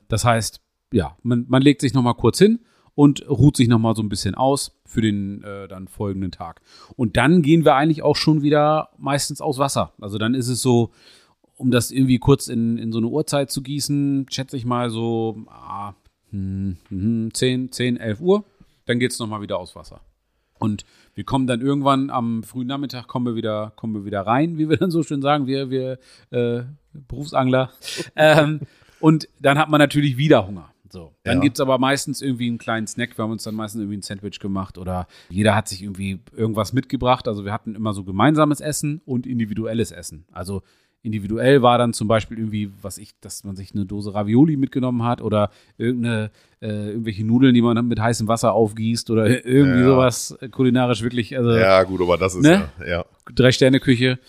Das heißt, ja, man, man legt sich nochmal kurz hin und ruht sich nochmal so ein bisschen aus für den äh, dann folgenden Tag. Und dann gehen wir eigentlich auch schon wieder meistens aus Wasser. Also dann ist es so, um das irgendwie kurz in, in so eine Uhrzeit zu gießen, schätze ich mal so ah, hm, hm, 10, 10, 11 Uhr. Dann geht es nochmal wieder aus Wasser. Und wir kommen dann irgendwann am frühen Nachmittag kommen wir wieder, kommen wir wieder rein, wie wir dann so schön sagen, wir, wir äh, Berufsangler. ähm, und dann hat man natürlich wieder Hunger. So. Dann Ja. gibt es aber meistens irgendwie einen kleinen Snack. Wir haben uns dann meistens irgendwie ein Sandwich gemacht oder jeder hat sich irgendwie irgendwas mitgebracht. Also wir hatten immer so gemeinsames Essen und individuelles Essen. Also individuell war dann zum Beispiel irgendwie, was ich, dass man sich eine Dose Ravioli mitgenommen hat oder irgendeine, äh, irgendwelche Nudeln, die man dann mit heißem Wasser aufgießt oder irgendwie Ja. sowas kulinarisch wirklich. Also Ja, gut, aber das ist Ne? ja, ja. Drei-Sterne-Küche.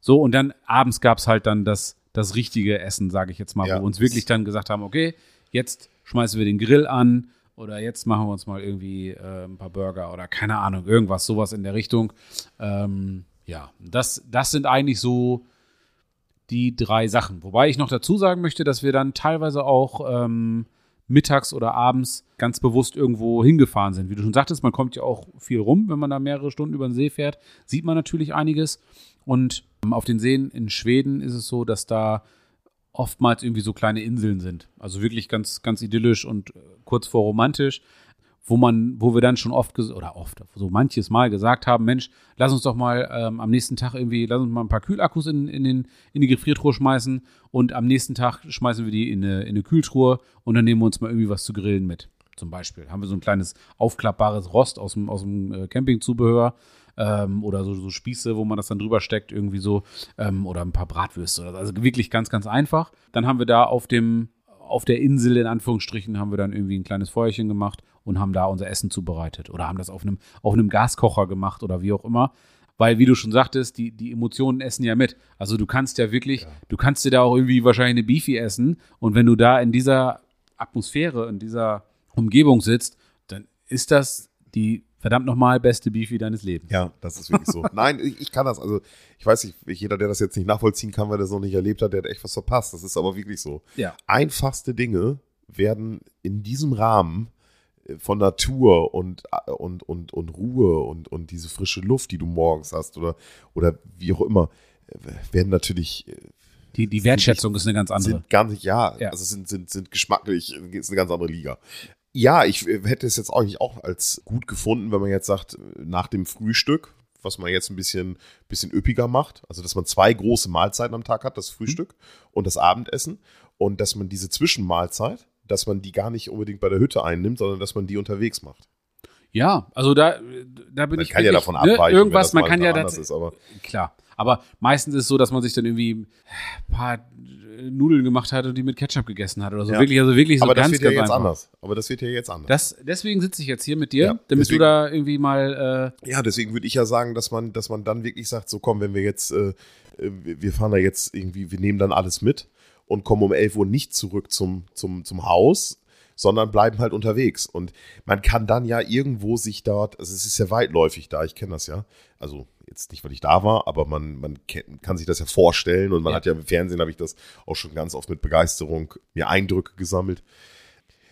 So, und dann abends gab es halt dann das, das richtige Essen, sage ich jetzt mal, Ja. wo wir uns wirklich dann gesagt haben, okay, jetzt schmeißen wir den Grill an oder jetzt machen wir uns mal irgendwie äh, ein paar Burger oder keine Ahnung, irgendwas, sowas in der Richtung. Ähm, ja, das, das sind eigentlich so die drei Sachen. Wobei ich noch dazu sagen möchte, dass wir dann teilweise auch ähm, mittags oder abends ganz bewusst irgendwo hingefahren sind. Wie du schon sagtest, man kommt ja auch viel rum, wenn man da mehrere Stunden über den See fährt, sieht man natürlich einiges. Und ähm, auf den Seen in Schweden ist es so, dass da oftmals irgendwie so kleine Inseln sind. Also wirklich ganz, ganz idyllisch und äh, kurz vor romantisch, wo man, wo wir dann schon oft oder oft, so manches Mal gesagt haben, Mensch, lass uns doch mal ähm, am nächsten Tag irgendwie, lass uns mal ein paar Kühlakkus in, in, den, in die Gefriertruhe schmeißen und am nächsten Tag schmeißen wir die in eine, in eine Kühltruhe und dann nehmen wir uns mal irgendwie was zu grillen mit. Zum Beispiel haben wir so ein kleines aufklappbares Rost aus dem, aus dem äh, Campingzubehör ähm, oder so, so Spieße, wo man das dann drüber steckt, irgendwie so, ähm, oder ein paar Bratwürste oder so. Also wirklich ganz, ganz einfach. Dann haben wir da auf dem, auf der Insel in Anführungsstrichen haben wir dann irgendwie ein kleines Feuerchen gemacht und haben da unser Essen zubereitet oder haben das auf einem, auf einem Gaskocher gemacht oder wie auch immer. Weil, wie du schon sagtest, die, die Emotionen essen ja mit. Also du kannst ja wirklich, du kannst dir da auch irgendwie wahrscheinlich eine Beefy essen und wenn du da in dieser Atmosphäre, in dieser Umgebung sitzt, dann ist das die verdammt nochmal beste Beefy deines Lebens. Ja, das ist wirklich so. Nein, ich, ich kann das. Also, ich weiß nicht, jeder, der das jetzt nicht nachvollziehen kann, weil er das noch nicht erlebt hat, der hat echt was verpasst. Das ist aber wirklich so. Ja. Einfachste Dinge werden in diesem Rahmen von Natur und, und, und, und Ruhe und, und diese frische Luft, die du morgens hast oder, oder wie auch immer, äh, werden natürlich äh, Die, die Wertschätzung ist eine ganz andere. sind gar nicht, ja, Ja. also sind, sind, sind geschmacklich, ist eine ganz andere Liga. Ja, ich äh, hätte es jetzt eigentlich auch als gut gefunden, wenn man jetzt sagt, nach dem Frühstück, was man jetzt ein bisschen, bisschen üppiger macht, also dass man zwei große Mahlzeiten am Tag hat, das Frühstück und das Abendessen und dass man diese Zwischenmahlzeit, dass man die gar nicht unbedingt bei der Hütte einnimmt, sondern dass man die unterwegs macht. Ja, also da, da bin Man ich kann ja davon ne, abweichen, Irgendwas, wenn man das kann ja das, ist, aber klar. Aber meistens ist es so, dass man sich dann irgendwie ein paar äh, Nudeln gemacht hat und die mit Ketchup gegessen hat oder so. Ja. Wirklich, also wirklich so aber das ganz, wird ja ganz jetzt einfach. anders. Aber das wird ja jetzt anders. Das, deswegen sitze ich jetzt hier mit dir, Ja, damit deswegen- du da irgendwie mal, äh, Ja, deswegen würde ich ja sagen, dass man, dass man dann wirklich sagt, so komm, wenn wir jetzt, äh, äh, wir fahren da jetzt irgendwie, wir nehmen dann alles mit und kommen um 11 Uhr nicht zurück zum, zum, zum Haus, sondern bleiben halt unterwegs. Und man kann dann ja irgendwo sich dort, also es ist ja weitläufig da, ich kenne das ja, also jetzt nicht, weil ich da war, aber man, man kann sich das ja vorstellen und man Ja. hat ja im Fernsehen, habe ich das auch schon ganz oft mit Begeisterung mir Eindrücke gesammelt.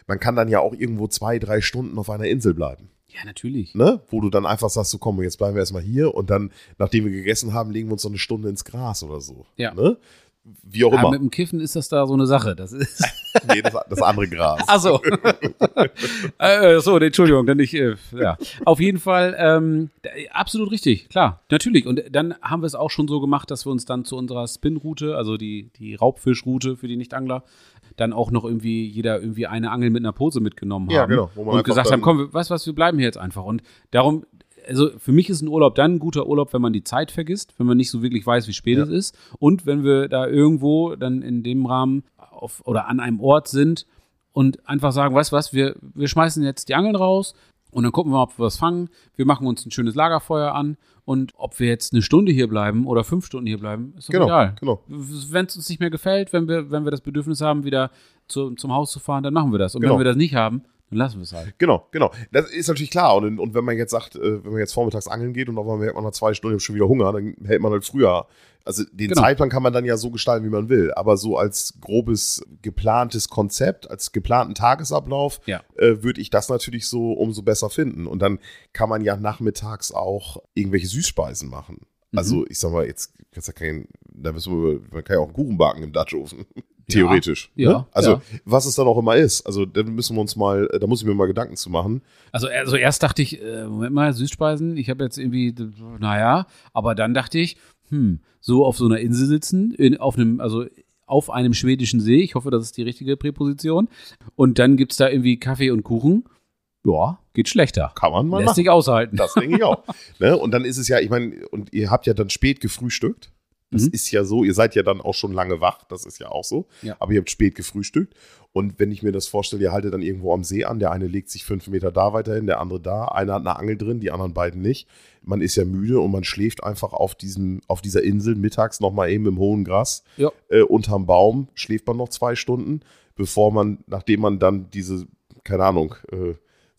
Man kann dann ja auch irgendwo zwei, drei Stunden auf einer Insel bleiben ja, natürlich. ne? Wo du dann einfach sagst, so komm, jetzt bleiben wir erstmal hier und dann, nachdem wir gegessen haben, legen wir uns so eine Stunde ins Gras oder so. Ja. Ne? Wie auch Aber immer. mit dem Kiffen ist das da so eine Sache. Das ist. nee, das, das andere Gras. Ach so. äh, so, Entschuldigung, dann ich, äh, ja. Auf jeden Fall, ähm, d- absolut richtig, klar, natürlich. Und dann haben wir es auch schon so gemacht, dass wir uns dann zu unserer Spin-Route, also die, die Raubfischroute für die Nichtangler, dann auch noch irgendwie jeder irgendwie eine Angel mit einer Pose mitgenommen haben. Ja, genau, Und gesagt haben, komm, weißt du was, wir bleiben hier jetzt einfach. Und darum, also für mich ist ein Urlaub dann ein guter Urlaub, wenn man die Zeit vergisst, wenn man nicht so wirklich weiß, wie spät Ja. es ist. Und wenn wir da irgendwo dann in dem Rahmen auf, oder an einem Ort sind und einfach sagen, weißt du was, wir, wir schmeißen jetzt die Angeln raus und dann gucken wir mal, ob wir was fangen. Wir machen uns ein schönes Lagerfeuer an und ob wir jetzt eine Stunde hier bleiben oder fünf Stunden hier bleiben, ist doch Genau, egal. genau. Wenn es uns nicht mehr gefällt, wenn wir, wenn wir das Bedürfnis haben, wieder zu, zum Haus zu fahren, dann machen wir das. Und Genau. wenn wir das nicht haben, dann lassen wir es halt. Genau, genau. Das ist natürlich klar. Und, und wenn man jetzt sagt, äh, wenn man jetzt vormittags angeln geht und auf einmal merkt man nach zwei Stunden schon wieder Hunger, dann hält man halt früher. Also den Genau. Zeitplan kann man dann ja so gestalten, wie man will. Aber so als grobes geplantes Konzept, als geplanten Tagesablauf, Ja. äh, würde ich das natürlich so umso besser finden. Und dann kann man ja nachmittags auch irgendwelche Süßspeisen machen. Mhm. Also ich sag mal, jetzt kannst ja kein, da müssen wir, man kann ja auch einen Kuchen backen im Dutchofen. Theoretisch. Ja, ne? Also ja. was es dann auch immer ist. Also da müssen wir uns mal, da muss ich mir mal Gedanken zu machen. Also, also erst dachte ich, äh, Moment mal, Süßspeisen, ich habe jetzt irgendwie, naja, aber dann dachte ich, hm, so auf so einer Insel sitzen, in, auf einem, also auf einem schwedischen See, ich hoffe, das ist die richtige Präposition, und dann gibt's da irgendwie Kaffee und Kuchen. Ja, geht schlechter. Kann man mal Lässt machen. sich aushalten. Das denke ich auch. ne? Und dann ist es ja, ich meine, und ihr habt ja dann spät gefrühstückt. Das Mhm. ist ja so, ihr seid ja dann auch schon lange wach, das ist ja auch so. Ja. Aber ihr habt spät gefrühstückt. Und wenn ich mir das vorstelle, ihr haltet dann irgendwo am See an, der eine legt sich fünf Meter da weiterhin, der andere da, einer hat eine Angel drin, die anderen beiden nicht. Man ist ja müde und man schläft einfach auf, diesem, auf dieser Insel mittags nochmal eben im hohen Gras Ja. äh, unterm Baum, schläft man noch zwei Stunden, bevor man, nachdem man dann diese, keine Ahnung, äh,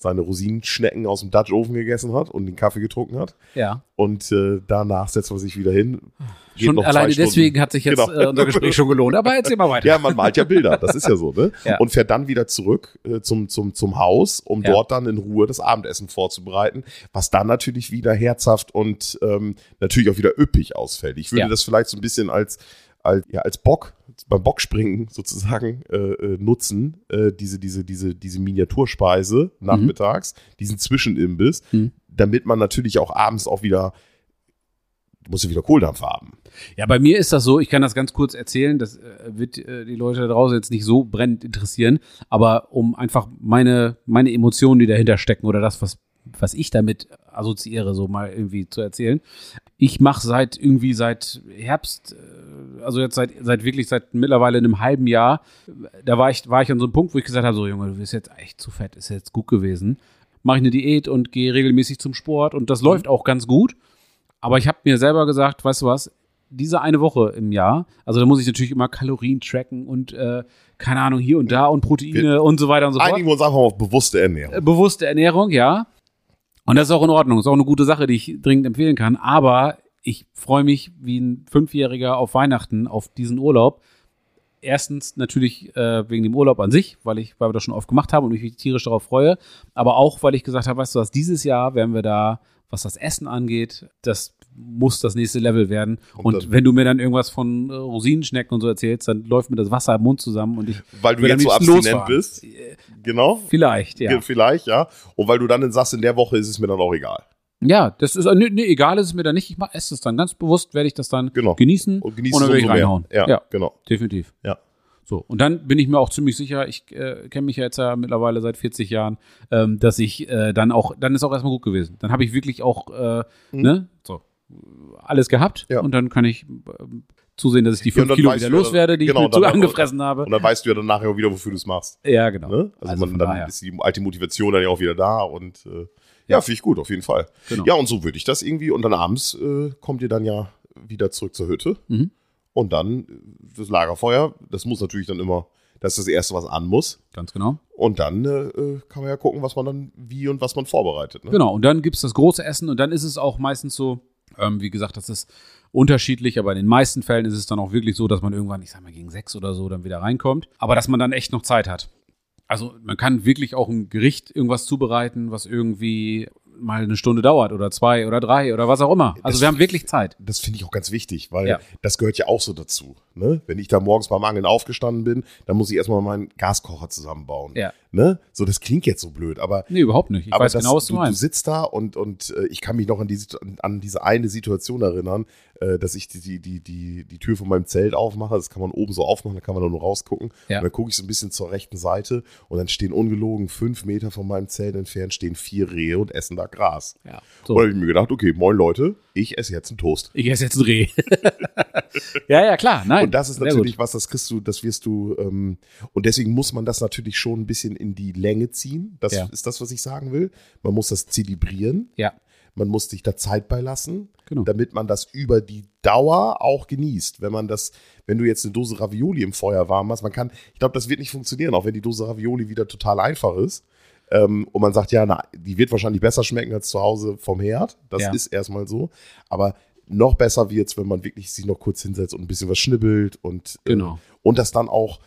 seine Rosinenschnecken aus dem Dutch Oven gegessen hat und den Kaffee getrunken hat. Ja. Und äh, danach setzt man sich wieder hin. Schon alleine deswegen hat sich jetzt Genau. äh, unser Gespräch schon gelohnt. Aber erzähl mal weiter. Ja, man malt ja Bilder, das ist ja so, ne? Ja. Und fährt dann wieder zurück äh, zum, zum, zum Haus, um Ja. dort dann in Ruhe das Abendessen vorzubereiten, was dann natürlich wieder herzhaft und ähm, natürlich auch wieder üppig ausfällt. Ich würde Ja. das vielleicht so ein bisschen als, als, ja, als Bock, beim Bockspringen sozusagen äh, äh, nutzen, äh, diese, diese, diese, diese Miniaturspeise nachmittags, diesen Zwischenimbiss, Mhm. damit man natürlich auch abends auch wieder, du musst ja wieder Kohldampf haben. Ja, bei mir ist das so, ich kann das ganz kurz erzählen, das äh, wird äh, die Leute da draußen jetzt nicht so brennend interessieren, aber um einfach meine, meine Emotionen, die dahinter stecken oder das, was, was ich damit assoziiere, so mal irgendwie zu erzählen. Ich mache seit irgendwie seit Herbst, äh, also jetzt seit, seit wirklich seit mittlerweile einem halben Jahr, da war ich, war ich an so einem Punkt, wo ich gesagt habe, so Junge, du bist jetzt echt zu fett, ist jetzt gut gewesen. Mache ich eine Diät und gehe regelmäßig zum Sport und das läuft auch ganz gut. Aber ich habe mir selber gesagt, weißt du was, diese eine Woche im Jahr, also da muss ich natürlich immer Kalorien tracken und äh, keine Ahnung, hier und da und Proteine Wir- und so weiter und so fort. Einigen wir uns einfach mal auf bewusste Ernährung. Äh, Bewusste Ernährung, ja. Und das ist auch in Ordnung, ist auch eine gute Sache, die ich dringend empfehlen kann. Aber ich freue mich wie ein Fünfjähriger auf Weihnachten, auf diesen Urlaub. Erstens natürlich äh, wegen dem Urlaub an sich, weil ich, weil wir das schon oft gemacht haben und mich tierisch darauf freue. Aber auch, weil ich gesagt habe, weißt du was, dieses Jahr werden wir da, was das Essen angeht, das muss das nächste Level werden. Und Und, wenn du mir dann irgendwas von äh, Rosinenschnecken und so erzählst, dann läuft mir das Wasser im Mund zusammen und ich Weil du jetzt so abstinent losfahren. bist. Genau. Vielleicht, ja. Vielleicht, ja. Und weil du dann sagst, in der Woche ist es mir dann auch egal. Ja, das ist, nee, nee, egal ist es mir dann nicht. Ich esse es dann ganz bewusst, werde ich das dann Genau. genießen Und genießt und dann werde ich reinhauen. Ja, ja, genau. definitiv. Ja. So, und dann bin ich mir auch ziemlich sicher, ich äh, kenne mich ja jetzt ja mittlerweile seit 40 Jahren, ähm, dass ich äh, dann auch, dann ist auch erstmal gut gewesen. Dann habe ich wirklich auch, äh, ne, so, alles gehabt Mhm. Ja. und dann kann ich ähm, zusehen, dass ich die Ja, und 5 dann Kilo wieder ja loswerde, die genau, ich mir zu angefressen habe. Und dann weißt du ja dann nachher auch wieder, wofür du es machst. Ja, genau. Ne? Also, Also man, dann daher. ist die alte Motivation dann ja auch wieder da und äh, ja, finde ich gut, auf jeden Fall. Genau. Ja, und so würde ich das irgendwie. Und dann abends äh, kommt ihr dann ja wieder zurück zur Hütte. Mhm. Und dann äh, das Lagerfeuer, das muss natürlich dann immer, das ist das Erste, was an muss. Ganz genau. Und dann äh, äh, kann man ja gucken, was man dann wie und was man vorbereitet. Ne? Genau, und dann gibt es das große Essen und dann ist es auch meistens so, ähm, wie gesagt, das ist unterschiedlich, aber in den meisten Fällen ist es dann auch wirklich so, dass man irgendwann, ich sag mal, gegen sechs oder so dann wieder reinkommt, aber dass man dann echt noch Zeit hat. Also man kann wirklich auch ein Gericht irgendwas zubereiten, was irgendwie mal eine Stunde dauert oder zwei oder drei oder was auch immer. Also Das- wir haben wirklich Zeit. Das finde ich auch ganz wichtig, weil Ja. das gehört ja auch so dazu. Ne? Wenn ich da morgens beim Angeln aufgestanden bin, dann muss ich erstmal meinen Gaskocher zusammenbauen. Ja. Ne? So, das klingt jetzt so blöd, aber Nee, überhaupt nicht. Ich aber weiß das, genau, was du du, du meinst. sitzt da und, und äh, ich kann mich noch an, die, an diese eine Situation erinnern, äh, dass ich die, die, die, die, die Tür von meinem Zelt aufmache. Das kann man oben so aufmachen, da kann man nur rausgucken. Ja. Und dann gucke ich so ein bisschen zur rechten Seite und dann stehen ungelogen fünf Meter von meinem Zelt entfernt stehen vier Rehe und essen da Gras. Ja. Und So. da habe ich mir gedacht, okay, moin Leute, ich esse jetzt einen Toast. Ich esse jetzt ein Reh. ja, ja, klar. Nein. Und das ist natürlich was, das kriegst du, das wirst du, ähm, und deswegen muss man das natürlich schon ein bisschen in die Länge ziehen. Das Ja. ist das, was ich sagen will. Man muss das zelebrieren. Ja, Man muss sich da Zeit beilassen, Genau. damit man das über die Dauer auch genießt. Wenn man das, wenn du jetzt eine Dose Ravioli im Feuer warm machst, man kann, ich glaube, das wird nicht funktionieren, auch wenn die Dose Ravioli wieder total einfach ist. Ähm, und man sagt, ja, na, die wird wahrscheinlich besser schmecken als zu Hause vom Herd. Das Ja. ist erstmal so. Aber noch besser wird's, wenn man wirklich sich noch kurz hinsetzt und ein bisschen was schnibbelt und, äh, Genau. und das dann auch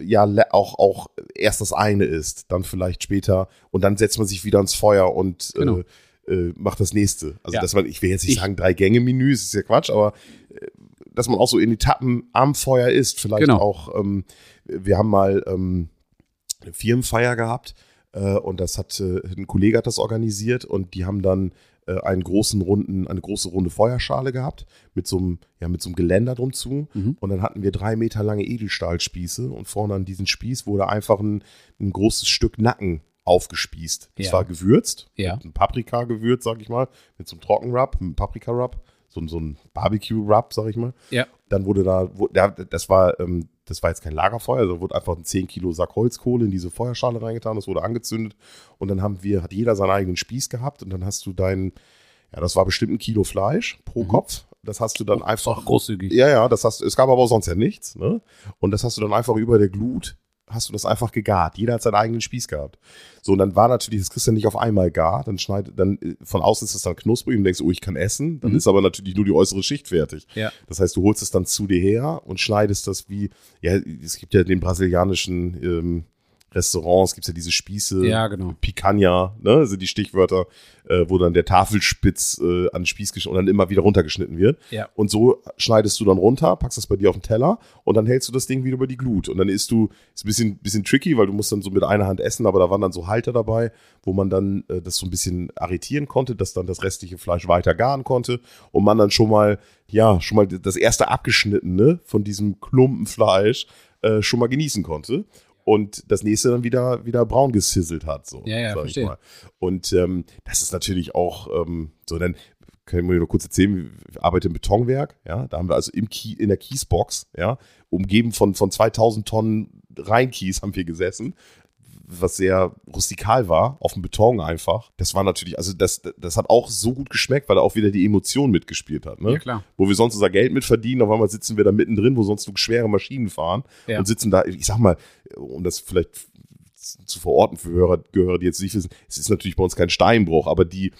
ja auch auch erst das eine ist, dann vielleicht später und dann setzt man sich wieder ans Feuer und Genau. äh, äh, macht das nächste. Also Ja. dass man, ich will jetzt nicht Ich- sagen drei Gänge Menü, das ist ja Quatsch, aber äh, dass man auch so in Etappen am Feuer isst, vielleicht Genau. auch. Ähm, wir haben mal ähm, eine Firmenfeier gehabt äh, und das hat äh, ein Kollege hat das organisiert und die haben dann einen großen runden, eine große runde Feuerschale gehabt mit so einem, ja, mit so einem Geländer drum zu. Mhm. Und dann hatten wir drei Meter lange Edelstahlspieße und vorne an diesen Spieß wurde einfach ein, ein großes Stück Nacken aufgespießt. Das Ja. war gewürzt, Ja. mit einem Paprika-Gewürz, sag ich mal, mit so einem Trockenrub, einem Paprika-Rub, so, ein- so ein Barbecue-Rub, sag ich mal. Ja. Dann wurde da, wo, da das war, ähm, das war jetzt kein Lagerfeuer, also wurde einfach ein 10 Kilo Sack Holzkohle in diese Feuerschale reingetan, das wurde angezündet und dann haben wir, hat jeder seinen eigenen Spieß gehabt und dann hast du dein, ja, das war bestimmt ein Kilo Fleisch pro Kopf. Das hast du dann einfach Auch großzügig. ja, ja, das hast, es gab aber auch sonst ja nichts, ne? Und das hast du dann einfach über der Glut, hast du das einfach gegart. Jeder hat seinen eigenen Spieß gehabt. So, und dann war natürlich, das kriegst du nicht auf einmal gar, dann schneidet, dann, äh, von außen ist es dann knusprig und du denkst, oh, ich kann essen, dann Mhm. ist aber natürlich nur die äußere Schicht fertig. Ja. Das heißt, du holst es dann zu dir her und schneidest das wie, ja, es gibt ja den brasilianischen ähm, Restaurants, gibt es ja diese Spieße, Ja, genau. Picanha, ne, sind die Stichwörter, äh, wo dann der Tafelspitz äh, an den Spieß geschnitten und dann immer wieder runtergeschnitten wird. Ja. Und so schneidest du dann runter, packst das bei dir auf den Teller und dann hältst du das Ding wieder über die Glut. Und dann isst du, ist ein bisschen, bisschen tricky, weil du musst dann so mit einer Hand essen, aber da waren dann so Halter dabei, wo man dann äh, das so ein bisschen arretieren konnte, dass dann das restliche Fleisch weiter garen konnte und man dann schon mal, ja, schon mal das erste abgeschnittene von diesem Klumpen Fleisch äh, schon mal genießen konnte. Und das nächste dann wieder, wieder braun gesizzelt hat. So, Ja, ja, verstehe. Und ähm, das ist natürlich auch ähm, so, dann kann ich mir nur kurz erzählen, ich arbeite im Betonwerk, ja, da haben wir also im Kie, in der Kiesbox, ja, umgeben von, von 2000 Tonnen Reinkies haben wir gesessen, was sehr rustikal war, auf dem Beton einfach. Das war natürlich, also das, das hat auch so gut geschmeckt, weil da auch wieder die Emotion mitgespielt hat, ne? Ja, klar. Wo wir sonst unser Geld mit verdienen, auf einmal sitzen wir da mittendrin, wo sonst nur schwere Maschinen fahren Ja. und sitzen da, ich sag mal, um das vielleicht zu verorten für Hörer, Gehörer, die jetzt nicht wissen, es ist natürlich bei uns kein Steinbruch, aber die,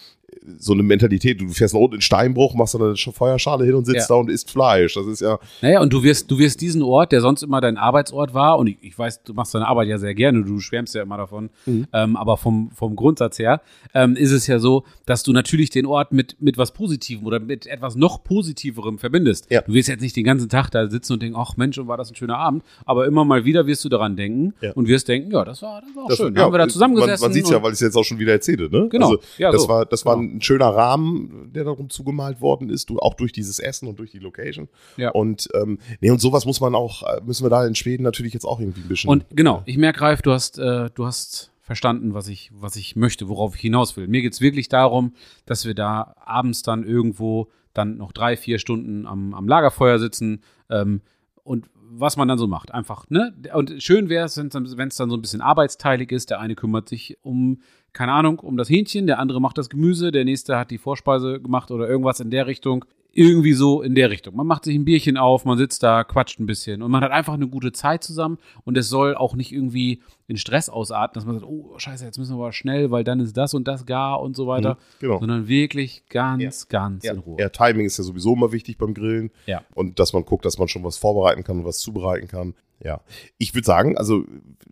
so eine Mentalität, du fährst nach unten in Steinbruch, machst dann eine Feuerschale hin und sitzt Ja. da und isst Fleisch. Das ist ja, Naja, und du wirst, du wirst diesen Ort, der sonst immer dein Arbeitsort war, und ich, ich weiß, du machst deine Arbeit ja sehr gerne, du schwärmst ja immer davon, Mhm. ähm, aber vom, vom Grundsatz her ähm, ist es ja so, dass du natürlich den Ort mit, mit was Positivem oder mit etwas noch Positiverem verbindest. Ja. Du wirst jetzt nicht den ganzen Tag da sitzen und denken, ach Mensch, und war das ein schöner Abend, aber immer mal wieder wirst du daran denken Ja. und wirst denken, ja, das war, das war auch das, schön. ja, haben wir da zusammengesessen. Man, man sieht ja, weil ich es jetzt auch schon wieder erzähle, ne? Genau. Also, das so. war, das war Genau. Ein schöner Rahmen, der darum zugemalt worden ist, du, auch durch dieses Essen und durch die Location. Ja. Und, ähm, nee, und sowas muss man auch, äh, müssen wir da in Schweden natürlich jetzt auch irgendwie ein bisschen. Und genau, ich merke, Ralf, du hast, äh, du hast verstanden, was ich, was ich möchte, worauf ich hinaus will. Mir geht es wirklich darum, dass wir da abends dann irgendwo dann noch drei, vier Stunden am, am Lagerfeuer sitzen ähm, und was man dann so macht. Einfach, ne? Und schön wäre es, wenn es dann so ein bisschen arbeitsteilig ist. Der eine kümmert sich um, keine Ahnung, um das Hähnchen, der andere macht das Gemüse, der nächste hat die Vorspeise gemacht oder irgendwas in der Richtung. Irgendwie so in der Richtung. Man macht sich ein Bierchen auf, man sitzt da, quatscht ein bisschen und man hat einfach eine gute Zeit zusammen und es soll auch nicht irgendwie in Stress ausarten, dass man sagt, oh scheiße, jetzt müssen wir aber schnell, weil dann ist das und das gar und so weiter, genau. sondern wirklich ganz, ganz Ja, in Ruhe. ja, Timing ist ja sowieso immer wichtig beim Grillen. Ja. Und dass man guckt, dass man schon was vorbereiten kann und was zubereiten kann. Ja. Ich würde sagen, also,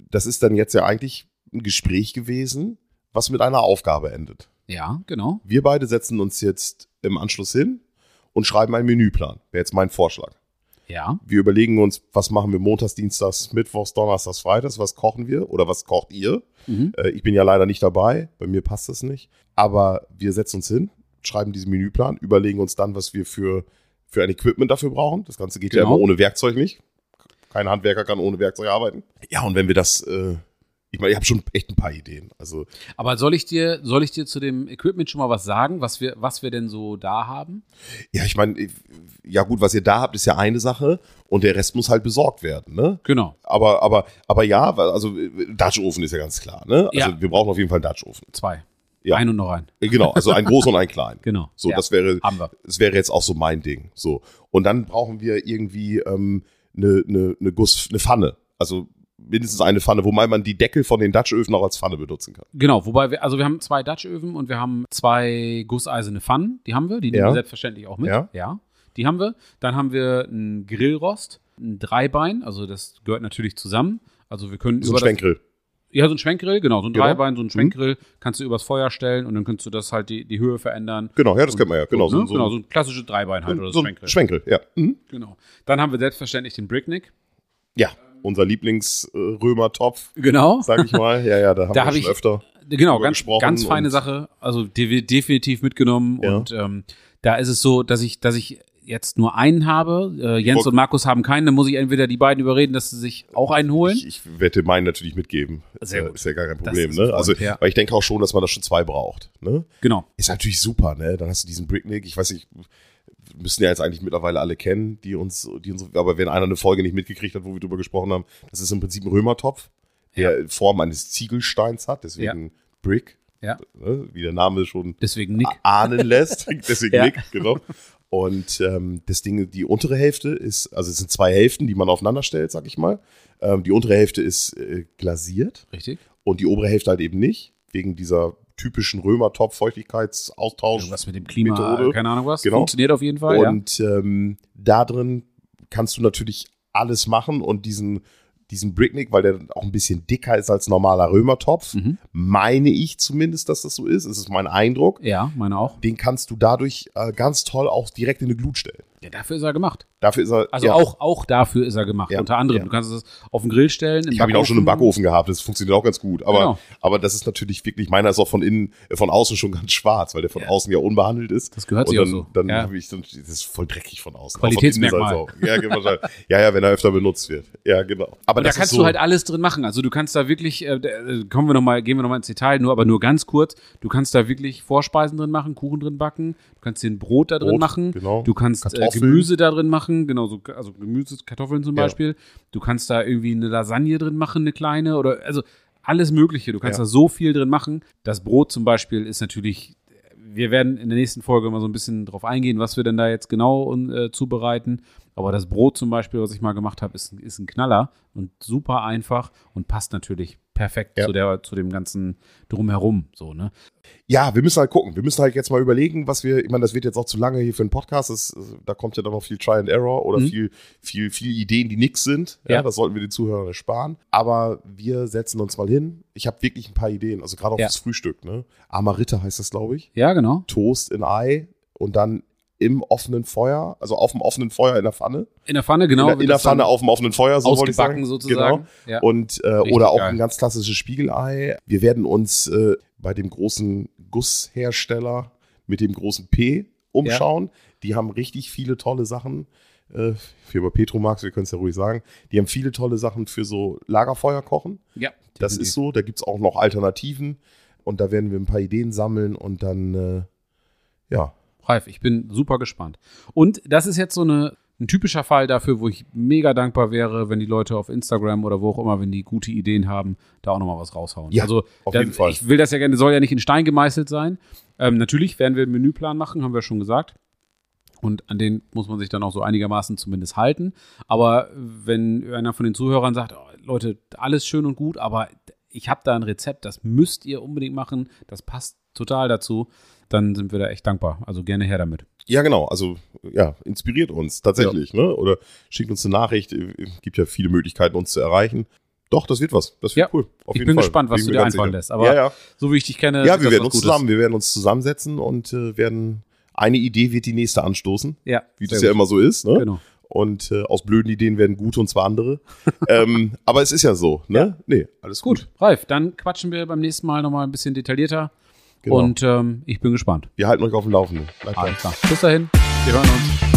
das ist dann jetzt ja eigentlich ein Gespräch gewesen, was mit einer Aufgabe endet. Ja, genau. Wir beide setzen uns jetzt im Anschluss hin und schreiben einen Menüplan. Wäre jetzt mein Vorschlag. Ja, Wir überlegen uns, was machen wir montags, dienstags, mittwochs, donnerstags, freitags, was kochen wir oder was kocht ihr? mhm. Äh, ich bin ja leider nicht dabei, bei mir passt das nicht. Aber wir setzen uns hin, schreiben diesen Menüplan, überlegen uns dann, was wir für, für ein Equipment dafür brauchen. Das Ganze geht ja Genau. immer ohne Werkzeug nicht. Kein Handwerker kann ohne Werkzeug arbeiten. Ja, und wenn wir das, äh, ich meine, ich habe schon echt ein paar Ideen. Also, aber soll ich dir, soll ich dir zu dem Equipment schon mal was sagen, was wir, was wir denn so da haben? ja, ich meine, ja gut, was ihr da habt, ist ja eine Sache und der Rest muss halt besorgt werden, ne? Genau, Aber, aber, aber ja, also Dutch Ofen ist ja ganz klar, ne? Also Ja. wir brauchen auf jeden Fall einen Dutch Ofen. zwei. Ja. Ein und noch ein. Äh, Genau, also einen großen und einen kleinen. Genau. So, ja. das wäre, haben wir. das wäre jetzt auch so mein Ding. So. Und dann brauchen wir irgendwie ähm, eine, eine, eine Guss, eine Pfanne. Also mindestens eine Pfanne, wobei man die Deckel von den Dutch-Öfen auch als Pfanne benutzen kann. Genau, wobei wir, also wir haben zwei Dutch-Öfen und wir haben zwei gusseiserne Pfannen, die haben wir, die nehmen Ja. wir selbstverständlich auch mit. Ja. die haben wir. Dann haben wir einen Grillrost, ein Dreibein, also das gehört natürlich zusammen. Also wir können So ein über das, Schwenkgrill. Ja, so ein Schwenkgrill, genau, so ein Genau. Dreibein, so ein Schwenkgrill, kannst du übers Feuer stellen und dann kannst du das halt die, die Höhe verändern. Genau, ja, das kennt man ja. Genau, so, so, ne? so, genau, so ein klassisches Dreibein halt oder so ein Schwenkgrill. Schwenkgrill, ja. Mhm. Genau. Dann haben wir selbstverständlich den Bricknick. Ja, unser Lieblingsrömer-Topf, Genau. sag ich mal. Ja, ja, da haben Da wir hab schon ich- öfter. Genau, ganz, ganz feine Sache. Also de definitiv mitgenommen. Ja. Und ähm, da ist es so, dass ich, dass ich jetzt nur einen habe. Äh, Jens und Markus haben keinen. Dann muss ich entweder die beiden überreden, dass sie sich auch einen holen. Ich, ich werde meinen natürlich mitgeben. Sehr gut. Ist ja gar kein Problem, ne? ein Also, Freund, ja. weil ich denke auch schon, dass man da schon zwei braucht, ne? genau. Ist natürlich super, ne? Dann hast du diesen Bricknick. Ich weiß nicht, müssen ja jetzt eigentlich mittlerweile alle kennen, die uns, die uns, aber wenn einer eine Folge nicht mitgekriegt hat, wo wir drüber gesprochen haben, das ist im Prinzip ein Römertopf, der Form eines Ziegelsteins hat, deswegen Brick, Ja. ne? wie der Name schon Deswegen Nick. ahnen lässt. Deswegen Ja. Nick, genau. Und ähm, das Ding, die untere Hälfte ist, also es sind zwei Hälften, die man aufeinander stellt, sag ich mal. Ähm, die untere Hälfte ist äh, glasiert Richtig. und die obere Hälfte halt eben nicht, wegen dieser typischen Römertopf-Feuchtigkeitsaustausch. Irgendwas mit dem Klima, Methode. keine Ahnung was. Genau. Funktioniert auf jeden Fall. ja. Und ähm, da drin kannst du natürlich alles machen und diesen, diesen Bricknick, weil der auch ein bisschen dicker ist als normaler Römertopf, Mhm. meine ich zumindest, dass das so ist. Es ist mein Eindruck. Ja, meine auch. Den kannst du dadurch äh, ganz toll auch direkt in eine Glut stellen. Ja, dafür ist er gemacht. Dafür ist er. Also ja, auch, auch dafür ist er gemacht. Ja, Unter anderem. Du kannst es auf den Grill stellen. Ich habe ihn auch schon im Backofen gehabt, das funktioniert auch ganz gut. Aber, Genau. aber das ist natürlich wirklich, meiner ist auch von innen, äh, von außen schon ganz schwarz, weil der von außen ja unbehandelt ist. Das gehört und sich auch dann, so. Dann habe ich, dann, das ist voll dreckig von außen. Qualitätsmerkmal. Von halt ja, genau, ja, ja, wenn er öfter benutzt wird. Ja, genau. Aber Und da kannst so, du halt alles drin machen. Also du kannst da wirklich, äh, äh, kommen wir noch mal, gehen wir nochmal ins Detail, nur aber nur ganz kurz. Du kannst da wirklich Vorspeisen drin machen, Kuchen drin backen, du kannst den Brot da drin Brot, machen, genau. du kannst äh. Gemüse da drin machen, genau so, also Gemüse, Kartoffeln zum Ja. Beispiel. Du kannst da irgendwie eine Lasagne drin machen, eine kleine oder also alles Mögliche. Du kannst Ja. da so viel drin machen. Das Brot zum Beispiel ist natürlich wir werden in der nächsten Folge mal so ein bisschen drauf eingehen, was wir denn da jetzt genau äh, zubereiten. Aber das Brot zum Beispiel, was ich mal gemacht habe, ist, ist ein Knaller und super einfach und passt natürlich perfekt Ja. zu, der, zu dem ganzen Drumherum. So, ne? Ja, wir müssen halt gucken. Wir müssen halt jetzt mal überlegen, was wir, ich meine, das wird jetzt auch zu lange hier für einen Podcast. Das, da kommt ja dann noch viel Try and Error oder Mhm. viel, viel, viel Ideen, die nix sind. Ja, Ja. das sollten wir den Zuhörern ersparen. Aber wir setzen uns mal hin. Ich habe wirklich ein paar Ideen, also gerade auch Ja. fürs Frühstück. Ne? Amarita heißt das, glaube ich. Ja, genau. Toast in Ei und dann im offenen Feuer, also auf dem offenen Feuer in der Pfanne. In der Pfanne, genau. in der, in der Pfanne auf dem offenen Feuer, so wollte ich sagen. Sozusagen. Genau. Ja. Und äh, Richtig oder auch geil. ein ganz klassisches Spiegelei. Wir werden uns äh, bei dem großen Gusshersteller mit dem großen P umschauen. Die haben richtig viele tolle Sachen. Äh, Firma Petromax, wir können es ja ruhig sagen. Die haben viele tolle Sachen für so Lagerfeuer kochen. ja, Das ist so. Da gibt es auch noch Alternativen. Und da werden wir ein paar Ideen sammeln und dann, äh, ja, Ralf, ich bin super gespannt. Und das ist jetzt so eine, ein typischer Fall dafür, wo ich mega dankbar wäre, wenn die Leute auf Instagram oder wo auch immer, wenn die gute Ideen haben, da auch nochmal was raushauen. Ja, also auf da, jeden Fall. ich will das ja gerne, soll ja nicht in Stein gemeißelt sein. Ähm, natürlich werden wir einen Menüplan machen, haben wir schon gesagt. Und an den muss man sich dann auch so einigermaßen zumindest halten. Aber wenn einer von den Zuhörern sagt, oh, Leute, alles schön und gut, aber ich habe da ein Rezept, das müsst ihr unbedingt machen, das passt total dazu, dann sind wir da echt dankbar. Also gerne her damit. Ja, genau. Also, ja, inspiriert uns tatsächlich, ne? Oder schickt uns eine Nachricht. Es gibt ja viele Möglichkeiten, uns zu erreichen. Doch, das wird was. Das wird Ja. cool. Auf Ich bin Fall. gespannt, was Bin du dir einfallen sicher. lässt. Aber ja, ja. so wie ich dich kenne, ja wir werden uns Gutes. zusammen, wir werden uns zusammensetzen und äh, werden eine Idee wird die nächste anstoßen, Ja, wie das ja gut. immer so ist, ne? Genau. Und äh, aus blöden Ideen werden gute und zwar andere. ähm, aber es ist ja so, ne? Nee, alles gut. Gut, Ralf, dann quatschen wir beim nächsten Mal nochmal ein bisschen detaillierter. Genau. Und ähm, ich bin gespannt. wir halten euch auf dem Laufenden. Bleibt. Alles klar. Bis dahin, wir hören uns.